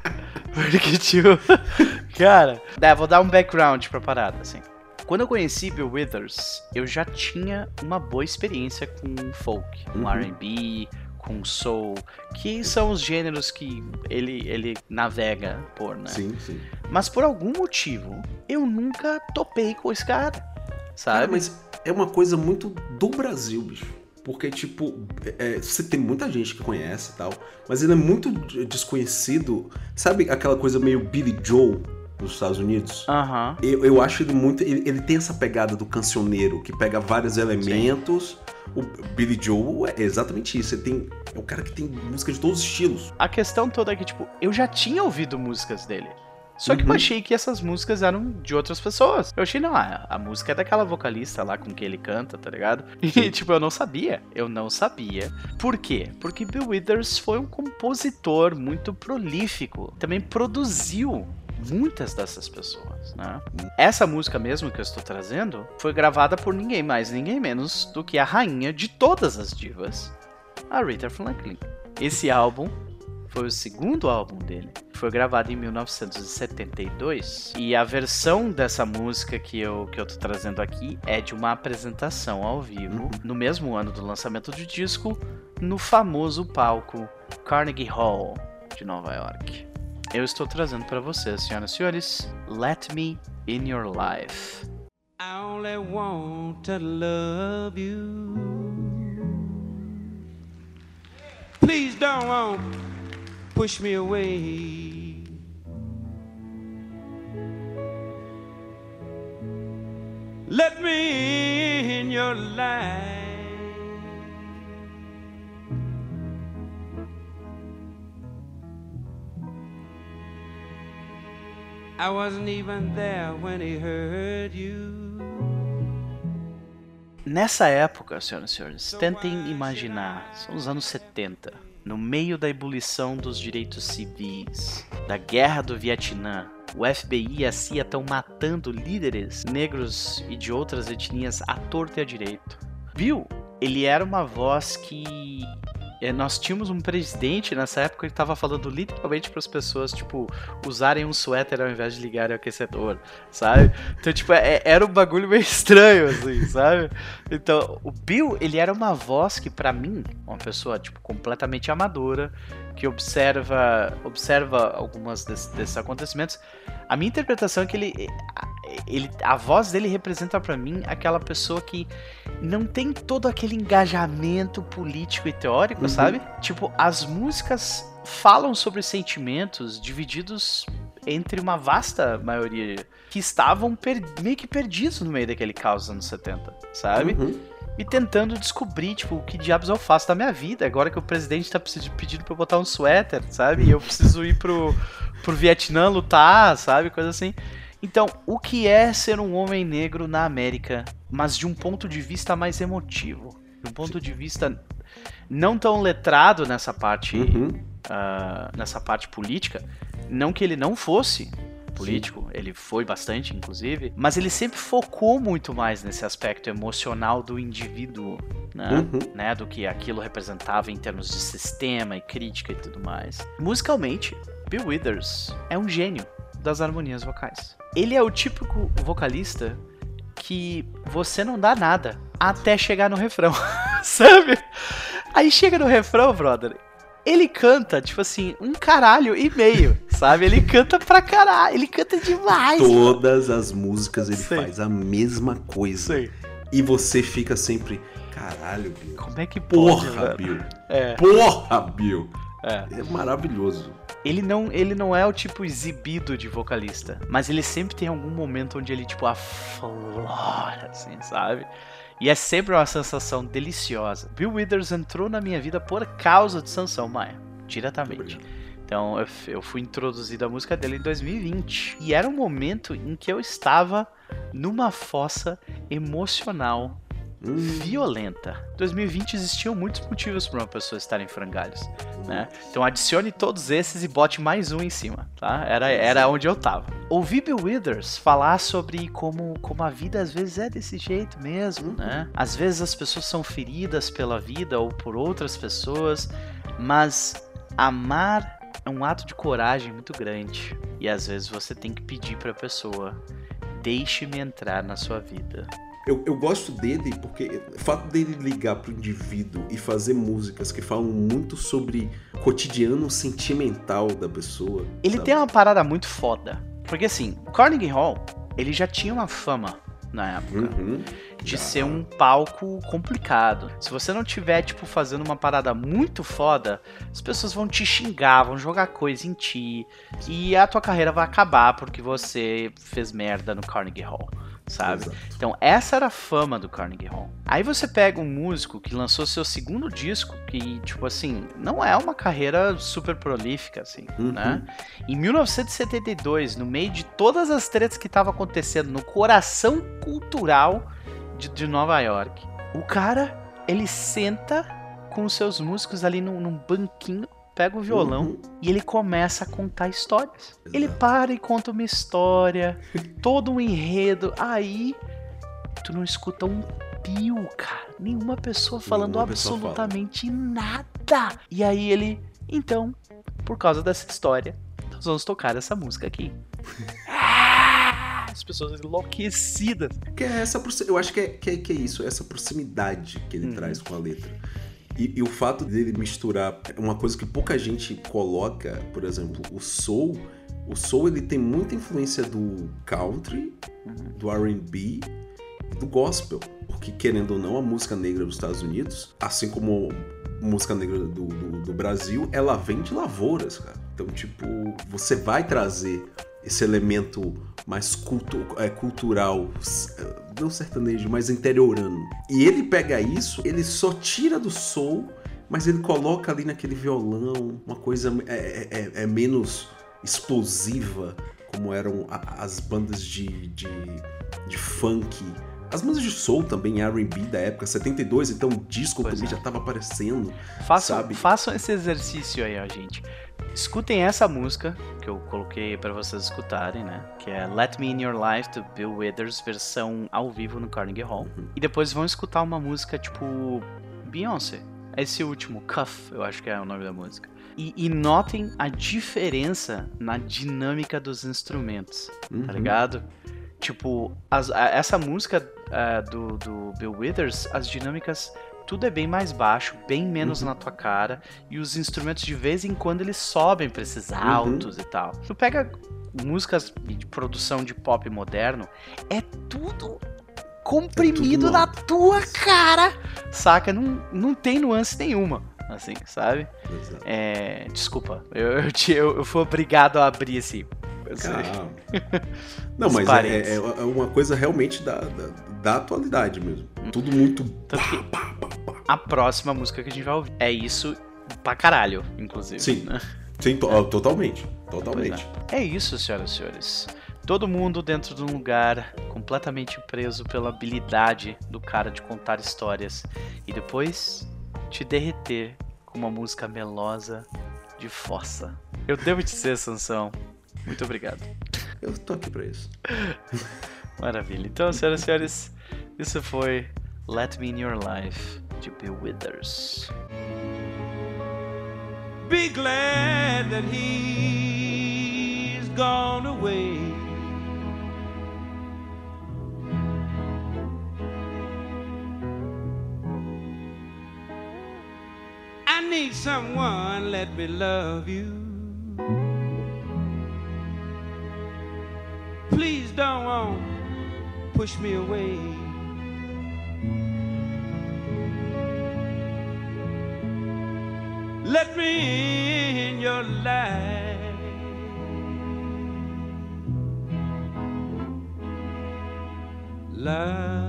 Porque, tipo, cara, é, vou dar um background pra parada, assim. Quando eu conheci Bill Withers, eu já tinha uma boa experiência com folk, com uhum. R&B, com soul, que são os gêneros que ele, ele navega por, né? Sim, sim. Mas por algum motivo, eu nunca topei com esse cara, sabe? Cara, mas é uma coisa muito do Brasil, bicho. Porque, tipo, é, você tem muita gente que conhece e tal, mas ele é muito desconhecido. Sabe aquela coisa meio Billy Joe? Dos Estados Unidos. Uhum. Eu, eu acho ele muito. Ele, ele, tem essa pegada do cancioneiro, que pega vários elementos. Sim. O Billy Joe é exatamente isso. Ele tem, é o cara que tem música de todos os estilos. A questão toda é que, tipo, eu já tinha ouvido músicas dele. Só que uhum. eu achei que essas músicas eram de outras pessoas. Eu achei, não, a, a música é daquela vocalista lá com que ele canta, tá ligado? E, tipo, eu não sabia. Eu não sabia. Por quê? Porque Bill Withers foi um compositor muito prolífico. Também produziu muitas dessas pessoas, né? Essa música mesmo que eu estou trazendo foi gravada por ninguém mais, ninguém menos do que a rainha de todas as divas, a Rita Franklin. Esse álbum foi o segundo álbum dele. Foi gravado em 1972 e a versão dessa música que eu que eu tô trazendo aqui é de uma apresentação ao vivo no mesmo ano do lançamento do disco no famoso palco Carnegie Hall de Nova York eu estou trazendo para vocês, senhoras e senhores, Let Me In Your Life. I only want to love you. Please don't push me away. Let me in your life. I wasn't even there when he heard you. Nessa época, senhoras e senhores, tentem imaginar, são os anos 70, no meio da ebulição dos direitos civis, da guerra do Vietnã, o FBI e a CIA estão matando líderes negros e de outras etnias à torta e à direito. Viu? Ele era uma voz que nós tínhamos um presidente nessa época que estava falando literalmente para as pessoas, tipo, usarem um suéter ao invés de ligarem o aquecedor, sabe? Então, tipo, é, era um bagulho meio estranho, assim, sabe? Então, o Bill, ele era uma voz que, para mim, uma pessoa, tipo, completamente amadora, que observa, observa algumas desses, desses acontecimentos, a minha interpretação é que ele, ele a voz dele representa para mim aquela pessoa que não tem todo aquele engajamento político e teórico, uhum. sabe? Tipo, as músicas falam sobre sentimentos divididos entre uma vasta maioria que estavam meio que perdidos no meio daquele caos dos anos 70, sabe? Uhum. E tentando descobrir, tipo, o que diabos eu faço da minha vida, agora que o presidente tá pedindo pra eu botar um suéter, sabe? E eu preciso ir pro, pro Vietnã lutar, sabe? Coisa assim. Então, o que é ser um homem negro na América, mas de um ponto de vista mais emotivo? De um ponto de vista não tão letrado nessa parte, uhum. uh, nessa parte política. Não que ele não fosse, político, ele foi bastante, inclusive, mas ele sempre focou muito mais nesse aspecto emocional do indivíduo, né? Uhum. né? Do que aquilo representava em termos de sistema e crítica e tudo mais. Musicalmente, Bill Withers é um gênio das harmonias vocais. Ele é o típico vocalista que você não dá nada até chegar no refrão, sabe? Aí chega no refrão, brother, ele canta, tipo assim, um caralho e meio, sabe? Ele canta pra caralho, ele canta demais. Todas as músicas ele Sei. faz a mesma coisa. Sei. E você fica sempre, caralho, Bill. Como é que pode, Porra? Bill. É, Porra, Bill. é. É maravilhoso. Ele não, ele não é o tipo exibido de vocalista, mas ele sempre tem algum momento onde ele, tipo, aflora, assim, sabe? E é sempre uma sensação deliciosa. Bill Withers entrou na minha vida por causa de Sansão Maia, diretamente. Então eu, eu fui introduzido à música dele em 2020. E era um momento em que eu estava numa fossa emocional violenta. Em 2020 existiam muitos motivos para uma pessoa estar em frangalhos, né? Então adicione todos esses e bote mais um em cima, tá? Era, era onde eu tava. Ouvi Bill Withers falar sobre como, como a vida às vezes é desse jeito mesmo, né? Às vezes as pessoas são feridas pela vida ou por outras pessoas, mas amar é um ato de coragem muito grande. E às vezes você tem que pedir pra pessoa: deixe-me entrar na sua vida. Eu, eu gosto dele porque o fato dele ligar pro indivíduo e fazer músicas que falam muito sobre o cotidiano sentimental da pessoa. Ele sabe? tem uma parada muito foda. Porque assim, Carnegie Hall, ele já tinha uma fama na época Uhum. de ser um palco complicado. Se você não tiver, tipo, fazendo uma parada muito foda, as pessoas vão te xingar, vão jogar coisa em ti. E a tua carreira vai acabar porque você fez merda no Carnegie Hall. Sabe? Exato. Então, essa era a fama do Carnegie Hall. Aí você pega um músico que lançou seu segundo disco, que, tipo assim, não é uma carreira super prolífica, assim, Uhum. né? Em 1972, no meio de todas as tretas que estavam acontecendo no coração cultural de, de Nova York, o cara, ele senta com os seus músicos ali num, num banquinho, pega o violão Uhum. e ele começa a contar histórias. Ele Exato. para e conta uma história, todo um enredo. Aí tu não escuta um pio, cara. Nenhuma pessoa falando Nenhuma pessoa fala. absolutamente nada. E aí ele, então, por causa dessa história, nós vamos tocar essa música aqui. Ah, As pessoas enlouquecidas. Que é essa, eu acho que é, que é, que é isso, essa proximidade que ele Uhum. traz com a letra. E, e o fato dele misturar uma coisa que pouca gente coloca, por exemplo, o soul. O soul ele tem muita influência do country, Uhum. do R&B, do gospel, porque querendo ou não a música negra dos Estados Unidos, assim como a música negra do, do, do Brasil, ela vem de lavouras, cara. Então tipo você vai trazer esse elemento mais cultu é, cultural, é, não sertanejo, mas interiorano. E ele pega isso, ele só tira do soul, mas ele coloca ali naquele violão uma coisa é, é- é- é menos explosiva, como eram as bandas de, de, de funk. As bandas de soul também, R&B da época, 72, então o disco Pois também é. já tava aparecendo. Façam, Sabe? façam esse exercício aí, ó, gente. Escutem essa música que eu coloquei pra vocês escutarem, né? Que é Let Me In Your Life do Bill Withers, versão ao vivo no Carnegie Hall. Uhum. E depois vão escutar uma música tipo Beyoncé. Esse último, Cuff, eu acho que é o nome da música. E, e notem a diferença na dinâmica dos instrumentos Uhum. tá ligado? Tipo, as- a- essa música ah, do, do Bill Withers, as dinâmicas, tudo é bem mais baixo, bem menos Uhum. na tua cara, e os instrumentos de vez em quando eles sobem pra esses Uhum. altos e tal. Tu pega músicas de produção de pop moderno, é tudo comprimido É tudo na tua cara, saca? Não, não tem nuance nenhuma, assim, sabe? É, desculpa, eu, eu, te- eu- eu fui obrigado a abrir esse. Não, mas é, parentes. é- é uma coisa realmente da, da, da atualidade mesmo. Tudo muito. Tanto que- pá, pá, pá. a próxima música que a gente vai ouvir. É isso pra caralho, inclusive. Sim. né? Sim, to- totalmente. Totalmente. É isso, senhoras e senhores. Todo mundo dentro de um lugar completamente preso pela habilidade do cara de contar histórias e depois te derreter com uma música melosa de fossa. Eu devo dizer, Sansão, muito obrigado. Eu tô aqui pra isso. Maravilha. Então, senhoras e senhores, isso foi Let Me In Your Life, de Bill Withers. Be glad that he's gone away. I need someone, let me love you. Please don't push me away. Let me in your life. La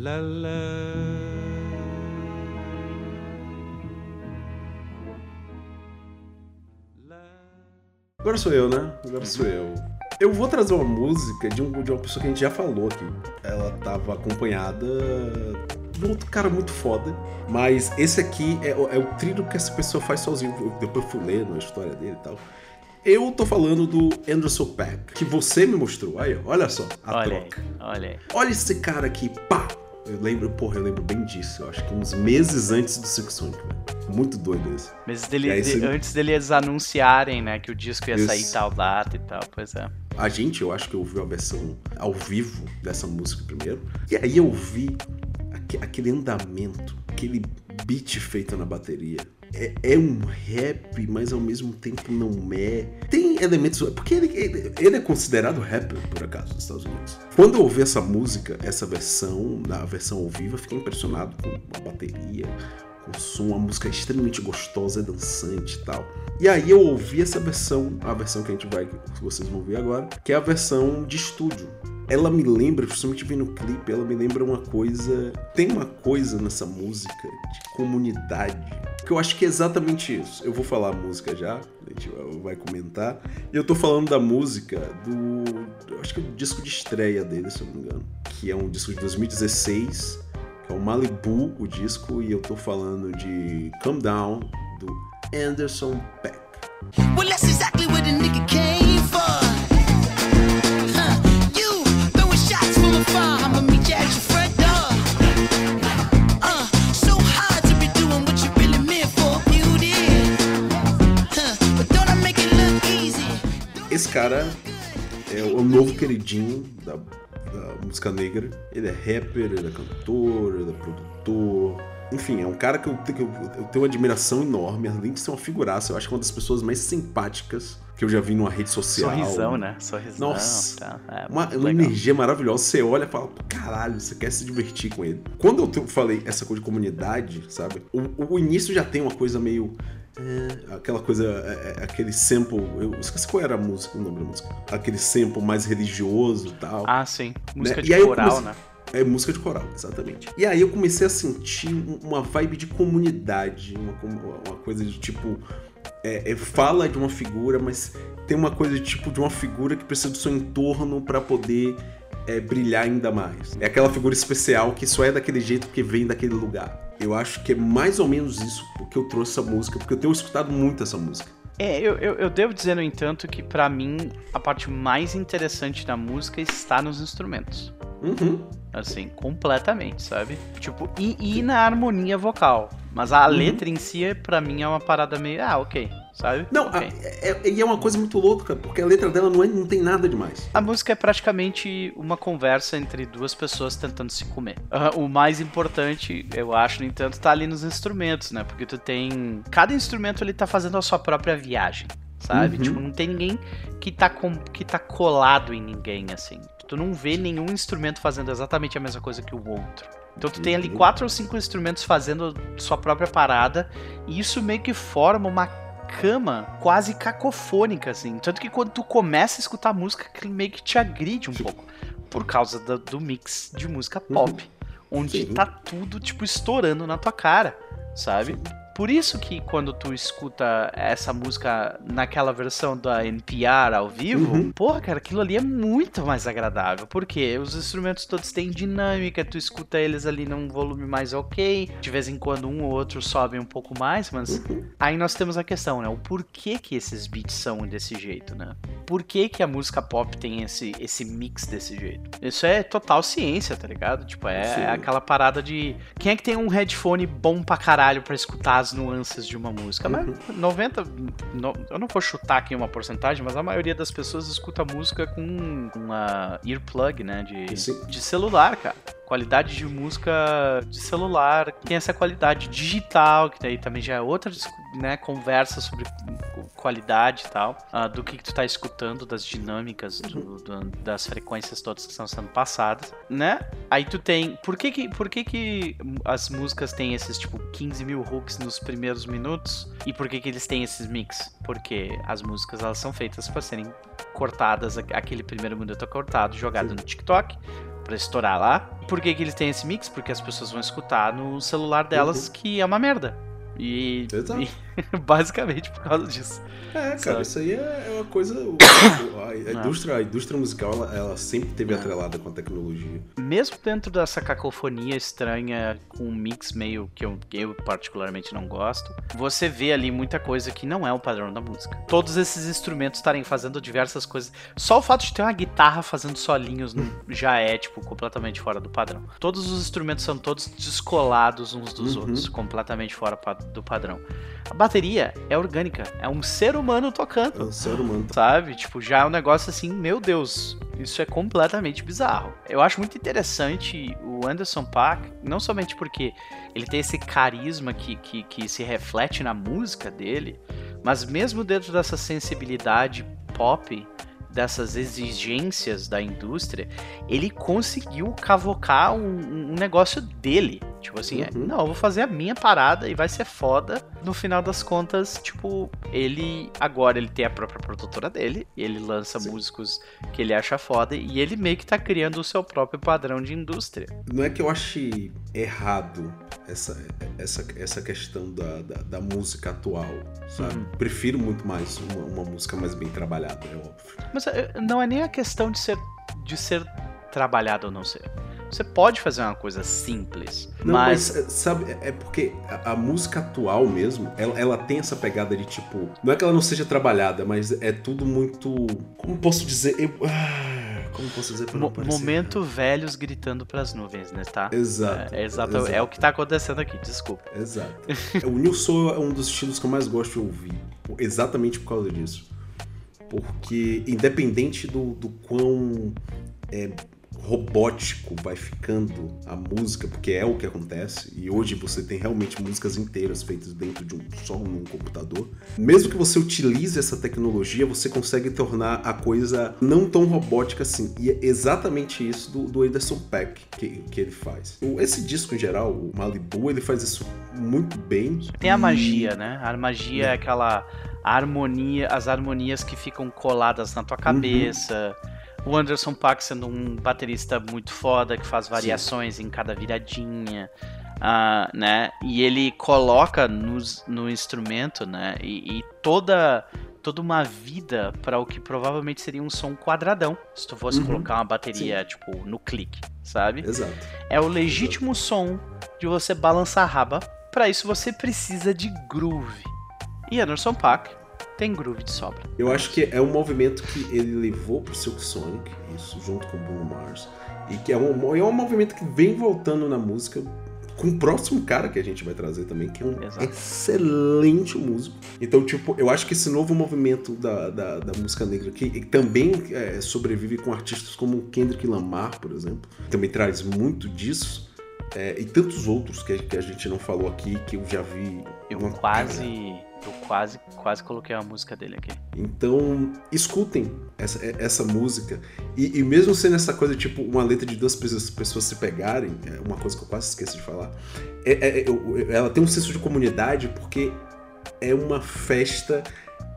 la la. Agora sou eu, né? Agora sou eu. Eu vou trazer uma música de, um, de uma pessoa que a gente já falou aqui. Ela tava acompanhada de um outro cara muito foda. Mas esse aqui é, é o trilho que essa pessoa faz sozinho. Eu, depois fui ler na história dele e tal. Eu tô falando do Anderson Pack, que você me mostrou. Aí, olha só a olha troca. Aí, olha aí. Olha esse cara aqui, pá! Eu lembro, porra, eu lembro bem disso. Eu acho que uns meses antes do Six Sonic, velho. Muito doido esse. Mas dele, de, antes deles anunciarem, né, que o disco ia isso. sair tal data e tal, pois é. A gente, eu acho que ouviu a versão ao vivo dessa música primeiro. E aí eu vi aquele andamento, aquele beat feito na bateria. É, é, um rap, mas ao mesmo tempo não é. Tem elementos. Porque ele, ele, ele, é considerado rapper, por acaso, nos Estados Unidos. Quando eu ouvi essa música, essa versão, na versão ao vivo, eu fiquei impressionado com a bateria, o som, a música extremamente gostosa, dançante e tal. E aí eu ouvi essa versão, a versão que a gente vai, que vocês vão ver agora, que é a versão de estúdio. Ela me lembra, principalmente vendo o clipe, ela me lembra uma coisa. Tem uma coisa nessa música de comunidade. Que eu acho que é exatamente isso. Eu vou falar a música já, a gente vai comentar. E eu tô falando da música do. Eu acho que é o disco de estreia dele, se eu não me engano. Que é um disco de 2016 é o Malibu, o disco, e eu tô falando de Come Down, do Anderson Peck. Well, that's exactly the nigga came for. Huh. You throwing shots from afar, I'ma meet you at your front door. Uh, so hard to be doing what you really meant for, beauty. Huh. But don't I make it look easy? Esse cara é o novo queridinho da da música negra. Ele é rapper, ele é cantor, ele é produtor. Enfim, é um cara que eu, que eu, eu tenho uma admiração enorme, além de ser uma figuraça. Eu acho que é uma das pessoas mais simpáticas que eu já vi numa rede social. Sorrisão, né? Sorrisão. Nossa, tá. é, uma, uma energia maravilhosa. Você olha e fala, caralho, você quer se divertir com ele. Quando eu falei essa coisa de comunidade, sabe? O, o início já tem uma coisa meio é, aquela coisa, é, é, aquele sample, eu esqueci qual era a música, o nome da música. Aquele sample mais religioso e tal. Ah, sim. Música né? de coral, comecei... né? É música de coral, exatamente. E aí eu comecei a sentir uma vibe de comunidade, uma, uma coisa de tipo. É, é, fala de uma figura, mas tem uma coisa de tipo de uma figura que precisa do seu entorno para poder é, brilhar ainda mais. É aquela figura especial que só é daquele jeito porque vem daquele lugar. Eu acho que é mais ou menos isso que eu trouxe essa música, porque eu tenho escutado muito essa música. É, eu, eu, eu devo dizer, no entanto, que para mim a parte mais interessante da música está nos instrumentos. Uhum. Assim, completamente, sabe? Tipo, e, e na harmonia vocal. Mas a uhum. letra em si, para mim, é uma parada meio. Ah, ok sabe? Não, okay. é, é, é, uma coisa muito louca, porque a letra dela não, é, não tem nada demais. A música é praticamente uma conversa entre duas pessoas tentando se comer. Uh, o mais importante, eu acho, no entanto, tá ali nos instrumentos, né? Porque tu tem. Cada instrumento ele tá fazendo a sua própria viagem. Sabe? Uhum. Tipo, não tem ninguém que tá, com, que tá colado em ninguém, assim. Tu não vê nenhum instrumento fazendo exatamente a mesma coisa que o outro. Então tu tem ali uhum. quatro ou cinco instrumentos fazendo sua própria parada, e isso meio que forma uma cama quase cacofônica, assim. Tanto que quando tu começa a escutar música, meio que te agride um pouco. Por causa do, do mix de música pop. Uhum. Onde Sim. tá tudo, tipo, estourando na tua cara, sabe? Por isso que quando tu escuta essa música naquela versão da NPR ao vivo, Uhum. porra, cara, aquilo ali é muito mais agradável. Porque os instrumentos todos têm dinâmica, tu escuta eles ali num volume mais ok. De vez em quando um ou outro sobe um pouco mais, mas Uhum. aí nós temos a questão, né? O porquê que esses beats são desse jeito, né? Por que, que a música pop tem esse, esse mix desse jeito? Isso é total ciência, tá ligado? Tipo, é, é aquela parada de. Quem é que tem um headphone bom pra caralho pra escutar as nuances de uma música? Mas Uhum. 90. no- eu não vou chutar aqui uma porcentagem, mas a maioria das pessoas escuta música com uma earplug, né? De, Sim. de celular, cara. Qualidade de música de celular tem essa qualidade digital, que daí também já é outra né, conversa sobre qualidade e tal, ah, do que, que tu tá escutando, das dinâmicas, do- do- das frequências todas que estão sendo passadas, né? Aí tu tem. Por que que, por que, que as músicas têm esses tipo 15 mil hooks nos primeiros minutos? E por que, que eles têm esses mix? Porque as músicas elas são feitas para serem cortadas, aquele primeiro minuto é cortado, jogado Sim. no TikTok pra estourar lá. Por que, que eles têm esse mix? Porque as pessoas vão escutar no celular delas que é uma merda. E, Exato. e basicamente por causa disso. É, cara, Sabe? isso aí é é uma coisa. A, indústria, a indústria musical, ela, ela sempre teve atrelada com a tecnologia. Mesmo dentro dessa cacofonia estranha, com um mix meio que eu, eu particularmente não gosto, você vê ali muita coisa que não é o padrão da música. Todos esses instrumentos estarem fazendo diversas coisas. Só o fato de ter uma guitarra fazendo solinhos já é, tipo, completamente fora do padrão. Todos os instrumentos são todos descolados uns dos Uhum. outros, completamente fora do padrão. A bateria é orgânica, é um ser humano É tocando. um ser humano. Sabe? Tipo, já é um negócio assim, meu Deus, isso é completamente bizarro. Eu acho muito interessante o Anderson Paak, não somente porque ele tem esse carisma que, que, que se reflete na música dele, mas mesmo dentro dessa sensibilidade pop, dessas exigências da indústria, ele conseguiu cavocar um, um negócio dele. Tipo assim, é, Uhum. não, eu vou fazer a minha parada e vai ser foda. No final das contas, tipo, ele agora ele tem a própria produtora dele, ele lança Sim. músicos que ele acha foda e ele meio que tá criando o seu próprio padrão de indústria. Não é que eu ache errado essa, essa, essa questão da, da, da música atual, sabe? Uhum. Prefiro muito mais uma, uma música mais bem trabalhada, é óbvio. Mas não é nem a questão de ser de ser trabalhado ou não ser. Você pode fazer uma coisa simples, Não, mas, mas, é, sabe, é porque a, a música atual mesmo, ela, ela tem essa pegada de tipo. Não é que ela não seja trabalhada, mas é tudo muito. Como posso dizer? Eu, ah, como posso dizer pra não parecer- momento velhos gritando pras nuvens, né, tá? Exato. É, é exato, é exato. o que tá acontecendo aqui, desculpa. Exato. o New Soul é um dos estilos que eu mais gosto de ouvir. Exatamente por causa disso. Porque, independente do, do quão é, robótico vai ficando a música, porque é o que acontece, e hoje você tem realmente músicas inteiras feitas dentro de um só num computador. Mesmo que você utilize essa tecnologia, você consegue tornar a coisa não tão robótica assim. E é exatamente isso do, do Anderson Paak que, que ele faz. Esse disco em geral, o Malibu, ele faz isso muito bem. Tem a magia, né? A magia é aquela harmonia, as harmonias que ficam coladas na tua Uhum. O Anderson Paak sendo um baterista muito foda, que faz variações em cada viradinha, ah, né? E ele coloca nos- no, instrumento, né? E, e toda toda uma vida para o que provavelmente seria um som quadradão, se tu fosse Uhum. colocar uma bateria tipo no clique, sabe? Exato. É o legítimo som de você balançar a raba. Pra isso você precisa de groove. E Anderson Paak tem groove de sobra. Eu acho que é um movimento que ele levou pro Silk Sonic, isso, junto com o Bruno Mars. E que é um, é um movimento que vem voltando na música com o próximo cara que a gente vai trazer também, que é um Exato. excelente músico. Então, tipo, eu acho que esse novo movimento da, da, da música negra, que que também é, sobrevive com artistas como Kendrick Lamar, por exemplo, também traz muito disso. é, e tantos outros que, a- que a gente não falou aqui, que eu já vi. Eu quase. Eu quase, quase coloquei a música dele aqui. Então, escutem essa, essa música. E, e mesmo sendo essa coisa, tipo, uma letra de duas pessoas, pessoas se pegarem, é uma coisa que eu quase esqueci de falar. é- é- eu- ela tem um senso de comunidade porque é uma festa.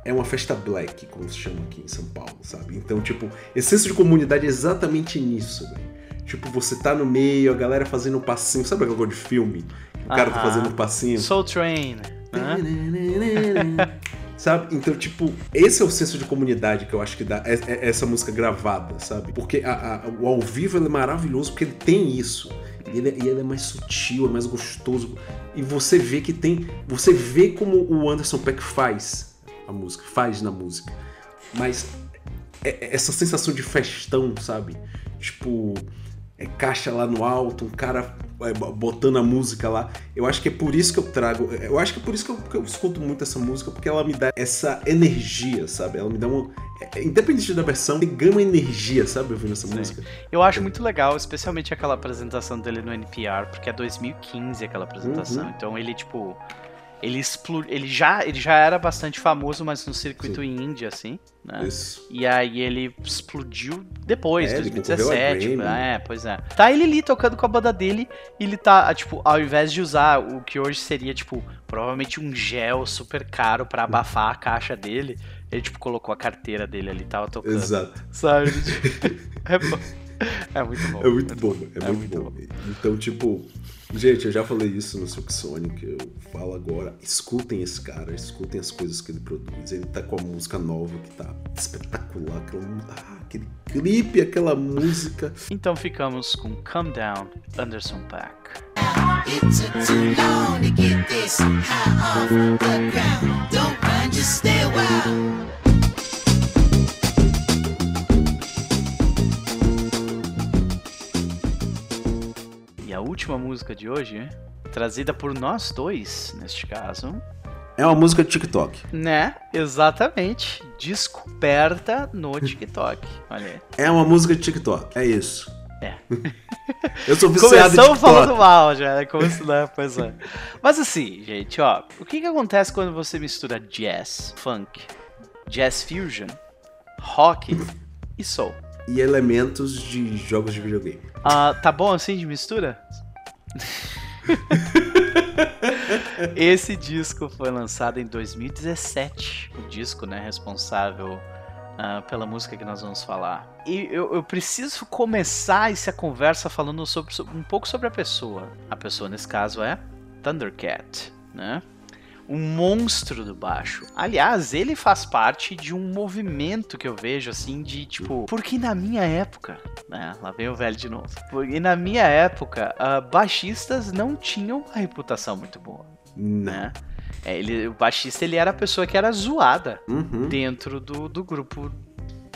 É uma festa black, como se chama aqui em São Paulo, sabe? Então, tipo, esse senso de comunidade é exatamente nisso, velho. Tipo, você tá no meio, a galera fazendo um passinho. Sabe aquela coisa de filme? O cara tá fazendo um passinho. Soul Train. Sabe? Então, tipo, esse é o senso de comunidade que eu acho que dá é- é essa música gravada, sabe? Porque a- a- o ao vivo é maravilhoso porque ele tem isso. E ele, é- e ele é mais sutil, é mais gostoso. E você vê que tem. Você vê como o Anderson Peck faz a música, faz na música. Mas é- é essa sensação de festão, sabe? Tipo, é caixa lá no alto, um cara é, bo- botando a música lá. Eu acho que é por isso que eu trago. Eu acho que é por isso que eu, que eu escuto muito essa música, porque ela me dá essa energia, sabe? Ela me dá uma. é- é, independente da versão, ele ganha uma energia, sabe? Ouvindo essa música. Eu acho muito legal, especialmente aquela apresentação dele no NPR, porque é 2015 aquela apresentação. Uhum. Então ele, tipo. Ele explodiu. Ele já, ele já era bastante famoso, mas no circuito indie, assim, né? Isso. E aí ele explodiu depois, É, ele concorreu a 2017. Grammy. É, pois é. Tá ele ali tocando com a banda dele e ele tá, tipo, ao invés de usar o que hoje seria, tipo, provavelmente um gel super caro pra abafar a caixa dele, ele, tipo, colocou a carteira dele ali, tava tocando. Exato. Sabe? é, bom. é muito bom. É muito bom, é, É muito, muito bom. Então, tipo, gente, eu já falei isso no Silk Sonic, eu falo agora, escutem esse cara, escutem as coisas que ele produz. Ele tá com a música nova que tá espetacular, aquela, ah, aquele clipe, aquela música. Então ficamos com Come Down, Anderson Paak. It took too long to get this high off the ground. Don't run, just stay a última música de hoje, trazida por nós dois, neste caso, É uma música de TikTok. né? Exatamente. Descoberta no TikTok. Olha aí. É uma música de TikTok, é isso. É. Eu sou viciado TikTok. falando mal já, né? Como se não, pois é. Mas assim, gente, ó, o que que acontece quando você mistura jazz, funk, jazz fusion, rock e soul? E elementos de jogos de videogame. Ah, tá bom assim de mistura? Esse disco foi lançado em 2017. O disco, né, responsável ah, pela música que nós vamos falar. E eu, eu preciso começar essa conversa falando sobre- um pouco sobre a pessoa. A pessoa, nesse caso, é Thundercat, né? Um monstro do baixo. Aliás, ele faz parte de um movimento que eu vejo assim de tipo. Porque na minha época, né? Lá vem o velho de novo. Porque na minha época, ah, baixistas não tinham uma reputação muito boa, Não. né? É, ele, o baixista ele era a pessoa que era zoada Uhum. dentro do, do grupo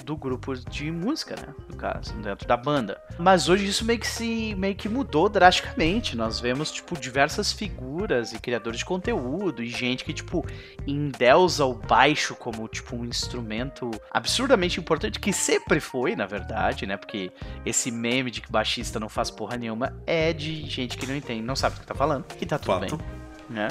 do grupo de música, né? No caso, dentro da banda. Mas hoje isso meio que se meio que mudou drasticamente. Nós vemos tipo diversas figuras e criadores de conteúdo e gente que tipo endeusa o baixo como tipo um instrumento absurdamente importante que sempre foi, na verdade, né? Porque esse meme de que baixista não faz porra nenhuma é de gente que não entende, não sabe o que tá falando. E tá tudo bem né?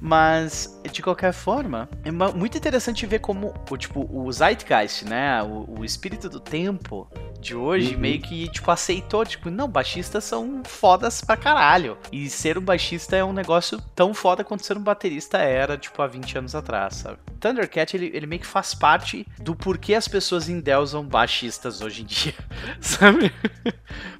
Mas, de qualquer forma, é muito interessante ver como o, tipo, o zeitgeist, né? O, o espírito do tempo de hoje Uhum. meio que, tipo, aceitou, tipo, não, baixistas são fodas pra caralho. E ser um baixista é um negócio tão foda quanto ser um baterista era, tipo, há 20 anos atrás, sabe? Thundercat, ele, ele meio que faz parte do porquê as pessoas endeusam baixistas hoje em dia, sabe?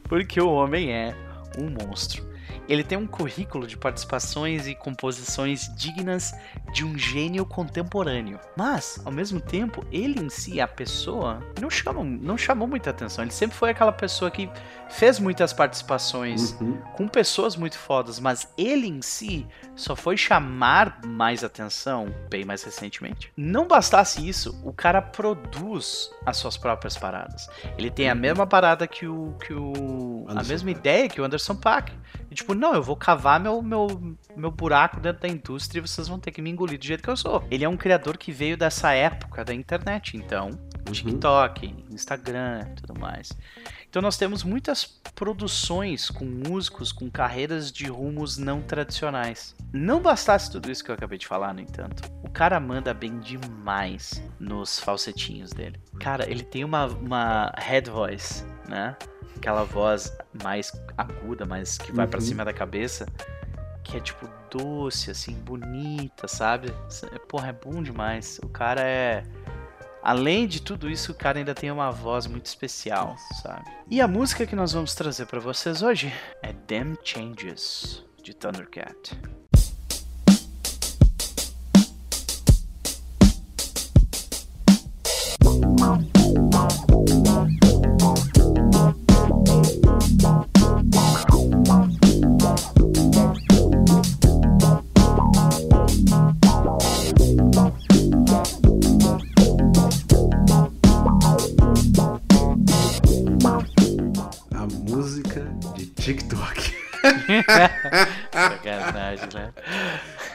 Porque o homem é um monstro. Ele tem um currículo de participações e composições dignas de um gênio contemporâneo. Mas, ao mesmo tempo, ele em si, a pessoa, não chamou, não chamou muita atenção. Ele sempre foi aquela pessoa que fez muitas participações Uhum. com pessoas muito fodas, mas ele em si só foi chamar mais atenção bem mais recentemente. Não bastasse isso, o cara produz as suas próprias paradas. Ele tem a mesma parada que o que o a mesma Paak. ideia que o Anderson Paak. E, tipo, não, eu vou cavar meu, meu, meu buraco dentro da indústria e vocês vão ter que me engolir do jeito que eu sou. Ele é um criador que veio dessa época da internet, então, TikTok, Instagram, tudo mais. Então nós temos muitas produções com músicos com carreiras de rumos não tradicionais. Não bastasse tudo isso que eu acabei de falar, no entanto, o cara manda bem demais nos falsetinhos dele. Cara, ele tem uma, uma head voice, né? aquela voz mais aguda, mas que vai uhum. para cima da cabeça, que é tipo doce, assim, bonita, sabe? É, porra, é bom demais. O cara é. Além de tudo isso, o cara ainda tem uma voz muito especial, sabe? E a música que nós vamos trazer para vocês hoje é Damn Changes, de Thundercat. Wow. Sacanagem, né?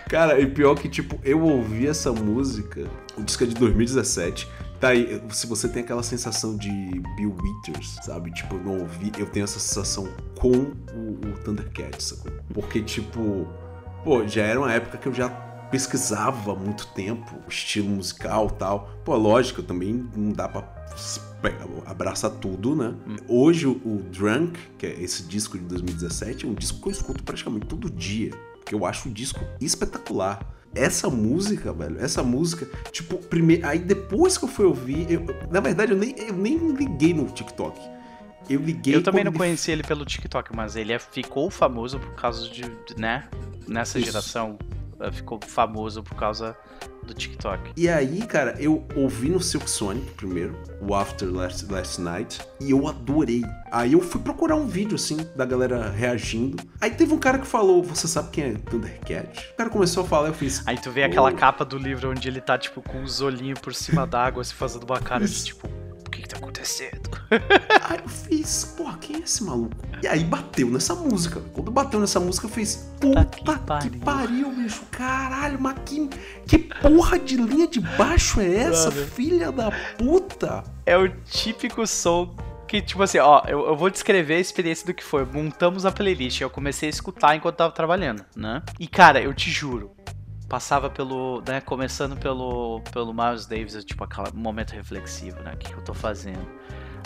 Cara, e pior que, tipo, eu ouvi essa música, o disco é de 2017. Tá aí, se você tem aquela sensação de Bill Withers, sabe? Tipo, eu não ouvi, eu tenho essa sensação com o, o Thundercats, sacou? Porque, tipo, pô, já era uma época que eu já pesquisava há muito tempo o estilo musical e tal. Pô, lógico, também não dá pra abraçar tudo, né? Hoje o, Drunk, que é esse disco de 2017, é um disco que eu escuto praticamente todo dia. Porque eu acho o disco espetacular. Essa música, velho, essa música, tipo, primeiro. Aí depois que eu fui ouvir, eu- na verdade eu nem, eu nem liguei no TikTok. Eu liguei. Eu também não ele conheci ele pelo TikTok, mas ele é- ficou famoso por causa de, né? Nessa Isso. geração, ficou famoso por causa do TikTok. E aí, cara, eu ouvi no Silk Sonic primeiro, o After Last, Last Night, e eu adorei. Aí eu fui procurar um vídeo, assim, da galera reagindo. Aí teve um cara que falou, você sabe quem é Thundercat? O cara começou a falar, eu fiz... Aí tu vê aquela capa do livro onde ele tá, tipo, com os olhinhos por cima d'água, se fazendo uma cara de tipo, que que tá acontecendo? Aí eu fiz, porra, quem é esse maluco? E aí bateu nessa música. Quando bateu nessa música, eu fiz, puta que que pariu. pariu, bicho. Caralho, mas que, que porra de linha de baixo é essa, Brother. filha da puta? É o típico som que, tipo assim, ó, eu, eu vou descrever a experiência do que foi. Montamos a playlist, eu comecei a escutar enquanto tava trabalhando, né? E, cara, eu te juro, passava pelo, né, começando pelo, pelo Miles Davis, tipo, aquele momento reflexivo, né? O que, eu tô fazendo?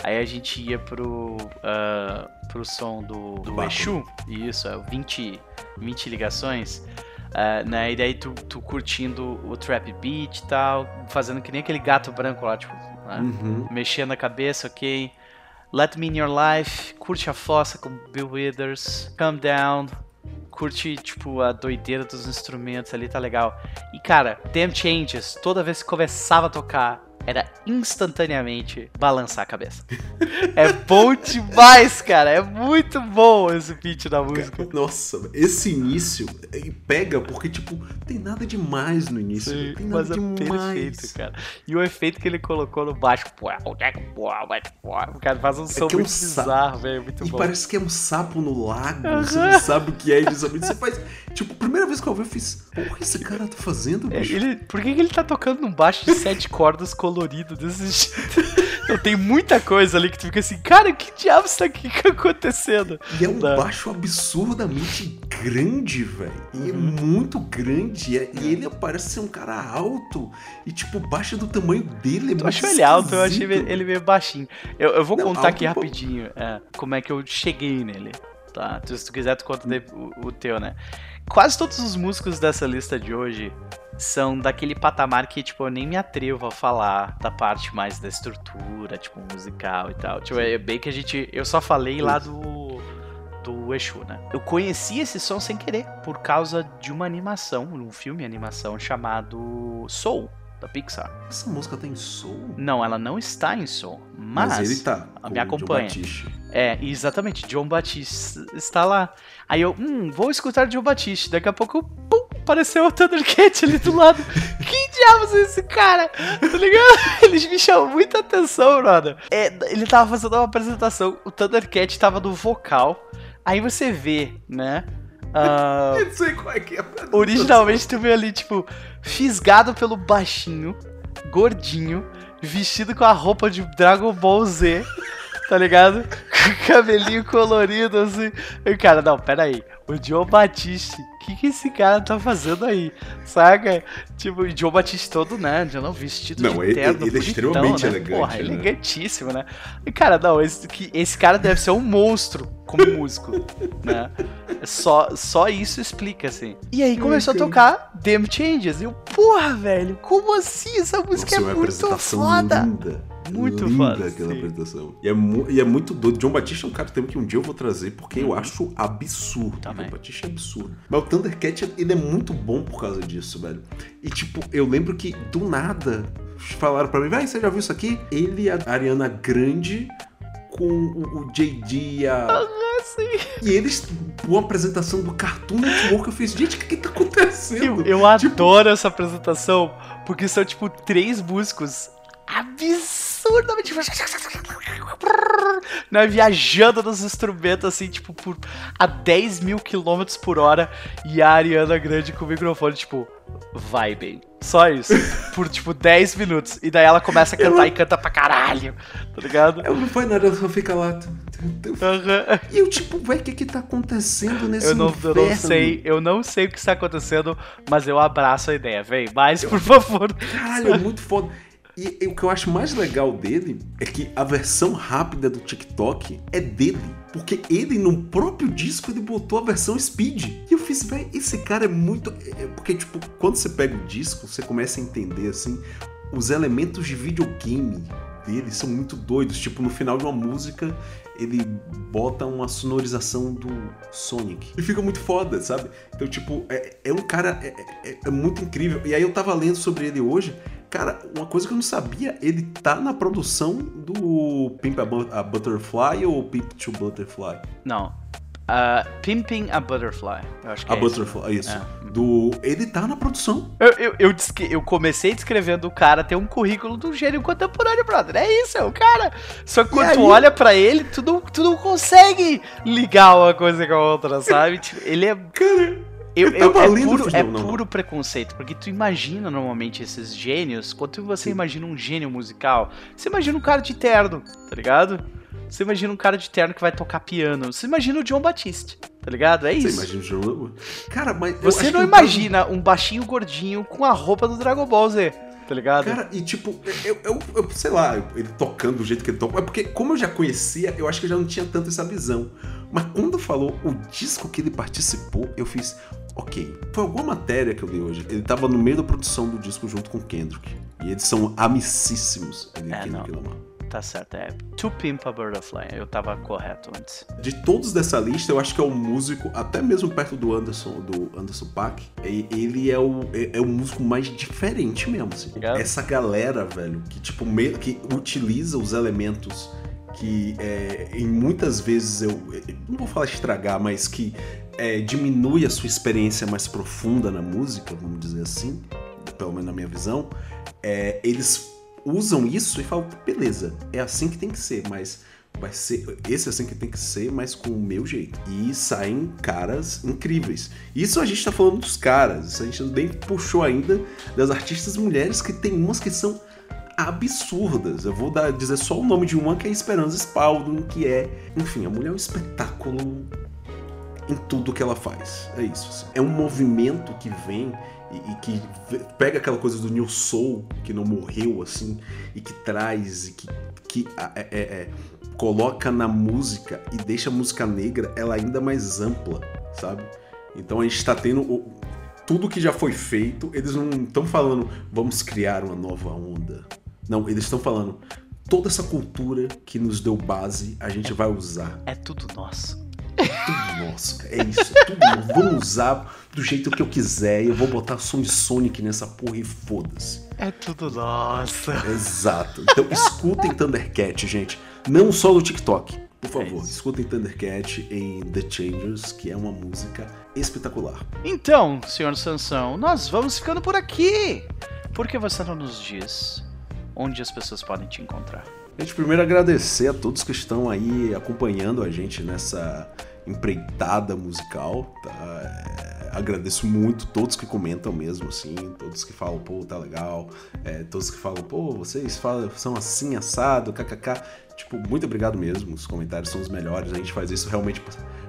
Aí a gente ia pro, ah, pro som do, do Baco. Exu, isso, é, 20, 20 ligações. ah, né, e daí tu, tu curtindo o trap beat e tal, fazendo que nem aquele gato branco lá, tipo, né? Uhum. mexendo a cabeça, ok? Let Me In Your Life, curte a fossa com Bill Withers, Calm Down, curte, tipo, a doideira dos instrumentos ali, tá legal. E, cara, Damn Changes, toda vez que começava a tocar, era instantaneamente balançar a cabeça. é bom demais, cara, é muito bom esse beat da música. Nossa, esse início pega porque, tipo, tem nada demais no início. Sim, tem nada mas é demais. perfeito, cara. E o efeito que ele colocou no baixo, pô, o cara faz um som que é um muito sa- bizarro, velho, muito E bom. parece que é um sapo no lago, você não sabe o que é. Você faz. Tipo, primeira vez que eu ouvi, eu fiz. Porra, esse cara tá fazendo, É, bicho? Ele, por que, que ele tá tocando num baixo de sete cordas colorido desse jeito? Não, tem muita coisa ali que tu fica assim, cara, que diabo isso aqui que tá acontecendo? E é um Tá. baixo absurdamente grande, velho. E é muito grande. E, é- e ele parece ser um cara alto. E, tipo, baixo é do tamanho dele. É Eu muito acho ele alto, eu achei ele meio baixinho. Eu, eu vou Não, contar aqui rapidinho é, como é que eu cheguei nele. Tá? Tu- Se tu quiser, tu conta o, o teu, né? Quase todos os músicos dessa lista de hoje são daquele patamar que, tipo, eu nem me atrevo a falar da parte mais da estrutura, tipo, musical e tal. Tipo, é bem que a gente. Eu só falei lá do. Do Exu, né? Eu conheci esse som sem querer, por causa de uma animação, um filme animação chamado Soul, da Pixar. Essa música tem soul? Não, ela não está em som, mas, Mas, ele tá. me acompanha. É, exatamente, John Batiste está lá. Aí eu, hum, vou escutar John Batiste. Daqui a pouco, pum, apareceu o Thundercat ali do lado. que diabos é esse cara? Tá ligado? Eles me chamam muita atenção, brother. É, ele tava fazendo uma apresentação, o Thundercat tava no vocal. Aí você vê, né? ah, Eu não sei qual é que é. Originalmente tu vê ali, tipo, fisgado pelo baixinho, gordinho, vestido com a roupa de Dragon Ball Z, tá ligado? Com cabelinho colorido, assim. E, cara, não, pera aí. O John Batiste, o que, que esse cara tá fazendo aí? Saca? Tipo, o John Batiste todo, né? Já não vestido Não, de ele- terno, ele é bonitão, extremamente né? elegante, Porra, né? elegantíssimo, né? E, cara, não, esse, que- esse cara deve ser um monstro como músico, né? Só, só isso explica, assim. E aí começou a tocar Damn Changes. E eu, porra, velho, como assim? Essa música Nossa, é muito foda. linda. Muito linda foda, aquela sim. apresentação. E é, e é muito doido. John Batiste é um cara também que um dia eu vou trazer porque eu acho absurdo. Uhum. Também. John Batiste é absurdo. Mas o Thundercat, ele é muito bom por causa disso, velho. E tipo, eu lembro que do nada falaram pra mim, vai, você já viu isso aqui? Ele e a Ariana Grande com o, o JD e a... Assim. E eles, uma apresentação do Cartoon Network, eu fiz, gente, o que que tá acontecendo? Eu, eu adoro essa apresentação, porque são, tipo, três músicos absurdamente. né, viajando nos instrumentos, assim, tipo, por a 10 mil quilômetros por hora, e a Ariana Grande com o microfone, tipo, vibing. Só isso. Por, tipo, 10 minutos. E daí ela começa a cantar e canta pra caralho, tá ligado? Ela não faz nada, ela só fica lá. Aham. E eu, tipo, velho, o que que tá acontecendo nesse Eu não, eu não sei, eu não sei o que está acontecendo, mas eu abraço a ideia, vem, mais por favor. Caralho, é muito foda. E, e o que eu acho mais legal dele é que a versão rápida do TikTok é dele. Porque ele, no próprio disco, ele botou a versão speed. E eu fiz, velho, esse cara é muito. é- é- porque, tipo, quando você pega o disco, você começa a entender, assim, os elementos de videogame dele são muito doidos. Tipo, no final de uma música, ele bota uma sonorização do Sonic. E fica muito foda, sabe? Então, tipo, é, é um cara. É, é- é muito incrível. E aí eu tava lendo sobre ele hoje. Cara, uma coisa que eu não sabia, ele tá na produção do Pimp a, Bu- a Butterfly ou Pimp to Butterfly? Não. Uh, Pimping a Butterfly. Eu acho que a é isso. Butterfly, isso. É. Do. Ele tá na produção. Eu, eu, eu, desque- eu comecei descrevendo o cara ter um currículo do gênio contemporâneo, brother. É isso, é o cara. Só que quando tu olha pra ele, tu não, tu não consegue ligar uma coisa com a outra, sabe? Tipo, ele é. Cara, Eu, eu é puro, é puro preconceito, porque tu imagina normalmente esses gênios, quando você imagina um gênio musical, você imagina um cara de terno, tá ligado? Você imagina um cara de terno que vai tocar piano, você imagina o John Batiste, tá ligado? É você isso. imagina o jogo. Cara, mas. Você não que eu imagina um baixinho gordinho com a roupa do Dragon Ball Z, tá ligado? Cara, e tipo, eu, eu, eu- sei lá, ele tocando do jeito que ele toca. É porque, como eu já conhecia, eu acho que eu já não tinha tanto essa visão. Mas quando falou o disco que ele participou, eu fiz, ok. Foi alguma matéria que eu li hoje. Ele tava no meio da produção do disco junto com o Kendrick. E eles são amicíssimos, ele e É, Kendrick não. Lamar. Tá certo, é To Pimp a Butterfly, eu tava correto antes. De todos dessa lista, eu acho que é o músico, até mesmo perto do Anderson, do Anderson Paak, e- ele é o, é, é o músico mais diferente mesmo, assim. Essa galera, velho, que tipo, meio que utiliza os elementos que é, em muitas vezes eu, eu não vou falar estragar, mas que é, diminui a sua experiência mais profunda na música, vamos dizer assim, pelo menos na minha visão, é, eles usam isso e falam, beleza, é assim que tem que ser, mas vai ser esse é assim que tem que ser, mas com o meu jeito. E saem caras incríveis. Isso a gente tá falando dos caras, isso a gente nem puxou ainda das artistas mulheres que tem umas que são absurdas. Eu vou dar, dizer só o nome de uma que é Esperança Spalding, que é, enfim, a mulher é um espetáculo em tudo que ela faz. É isso. assim. É um movimento que vem e, e que pega aquela coisa do New Soul, que não morreu, assim, e que traz, e que, que é- é- é, coloca na música e deixa a música negra ela ainda mais ampla, sabe? Então a gente tá tendo o- tudo que já foi feito, eles não estão falando, vamos criar uma nova onda. Não, eles estão falando, toda essa cultura que nos deu base, a gente vai usar É tudo nosso. Tudo nosso, cara. É isso, é tudo nosso. Vamos usar do jeito que eu quiser e eu vou botar som de Sonic nessa porra e foda-se. É tudo nosso. Exato. Então escutem Thundercat, gente. Não só no TikTok. Por favor, É escutem Thundercat em The Changers, que é uma música espetacular. Então, senhor Sansão, nós vamos ficando por aqui. Por que você não nos diz onde as pessoas podem te encontrar? Gente, primeiro agradecer a todos que estão aí acompanhando a gente nessa empreitada musical, tá? É, agradeço muito todos que comentam mesmo, assim, todos que falam, pô, tá legal, é, todos que falam, pô, vocês falam, são assim, assado, kkk. Tipo, muito obrigado mesmo, os comentários são os melhores, a gente faz isso realmente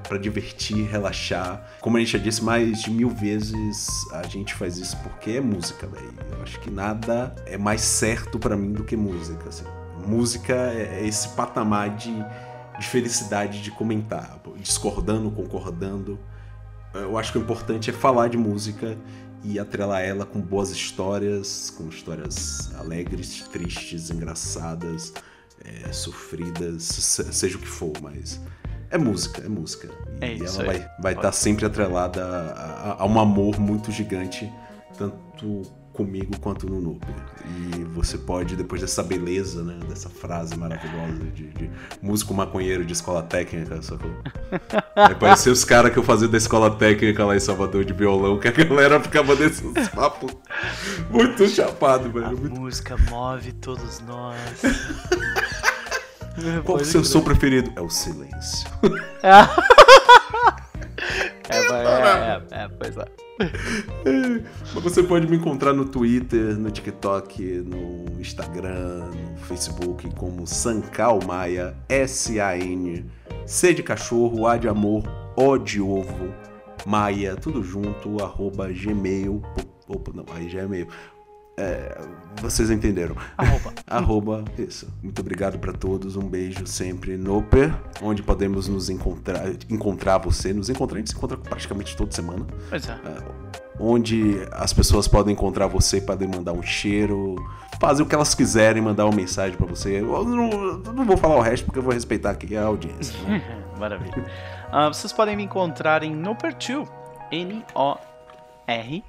pra divertir, relaxar. Como a gente já disse mais de mil vezes, a gente faz isso porque é música, velho. Eu acho que nada é mais certo pra mim do que música, assim. Música é é esse patamar de, de felicidade de comentar, discordando, concordando. Eu acho que o importante é falar de música e atrelar ela com boas histórias, com histórias alegres, tristes, engraçadas, é, sofridas, se- seja o que for, mas é música, é música. E É isso ela aí. vai vai estar sempre atrelada a, a- a um amor muito gigante, tanto comigo quanto no Noob. E você pode, depois dessa beleza, né, dessa frase maravilhosa de, de músico maconheiro de escola técnica, sacou? Aí parecia os caras que eu fazia da escola técnica lá em Salvador de violão, que a galera ficava nesses papos muito chapado, A velho. Muito... música move todos nós. Qual o seu som preferido? É o silêncio. É, é, é, é, pois é. Mas você pode me encontrar no Twitter, no TikTok, no Instagram, no Facebook como Sancal Maia, S-A-N, C de cachorro, A de amor, O de ovo, Maia, tudo junto, arroba gmail. Opa, não, aí já é e-mail. É, vocês entenderam. Arroba. Arroba, isso. Muito obrigado pra todos. Um beijo sempre no Per, onde podemos nos encontrar, encontrar você. Nos encontrar, a gente se encontra praticamente toda semana. Pois é. Onde as pessoas podem encontrar você, podem mandar um cheiro, fazer o que elas quiserem, mandar uma mensagem pra você. Eu não, não vou falar o resto porque eu vou respeitar aqui a audiência. né? Maravilha. Ah, vocês podem me encontrar em Noper2. N-O-R.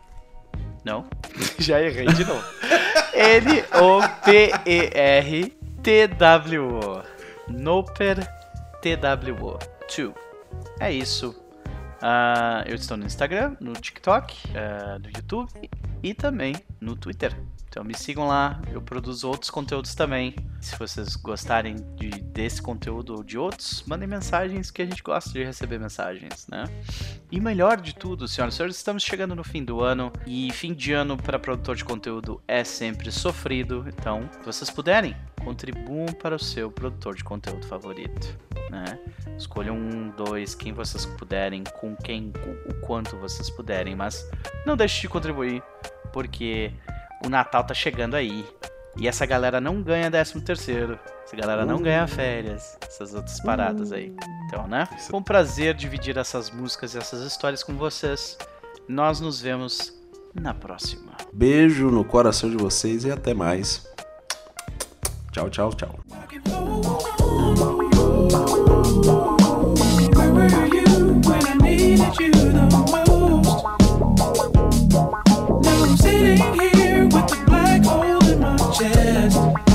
Não. Já errei de novo. N-O-P-E-R-T-W-O. Noper TWO. 2. É isso. Ah, eu estou no Instagram, no TikTok, ah, no YouTube e também no Twitter. Então me sigam lá, eu produzo outros conteúdos também. Se vocês gostarem de, desse conteúdo ou de outros, mandem mensagens que a gente gosta de receber mensagens, né? E melhor de tudo, senhoras e senhores, estamos chegando no fim do ano e fim de ano para produtor de conteúdo é sempre sofrido. Então, se vocês puderem, contribuam para o seu produtor de conteúdo favorito, né? Escolham um, dois, quem vocês puderem, com quem, o quanto vocês puderem, mas não deixe de contribuir, porque o Natal tá chegando aí. E essa galera não ganha 13 terceiro. Essa galera não ganha uh. férias. Essas outras paradas aí. Uh. Então, né? Foi um prazer dividir essas músicas e essas histórias com vocês. Nós nos vemos na próxima. Beijo no coração de vocês e até mais. Tchau, tchau, tchau. podcast.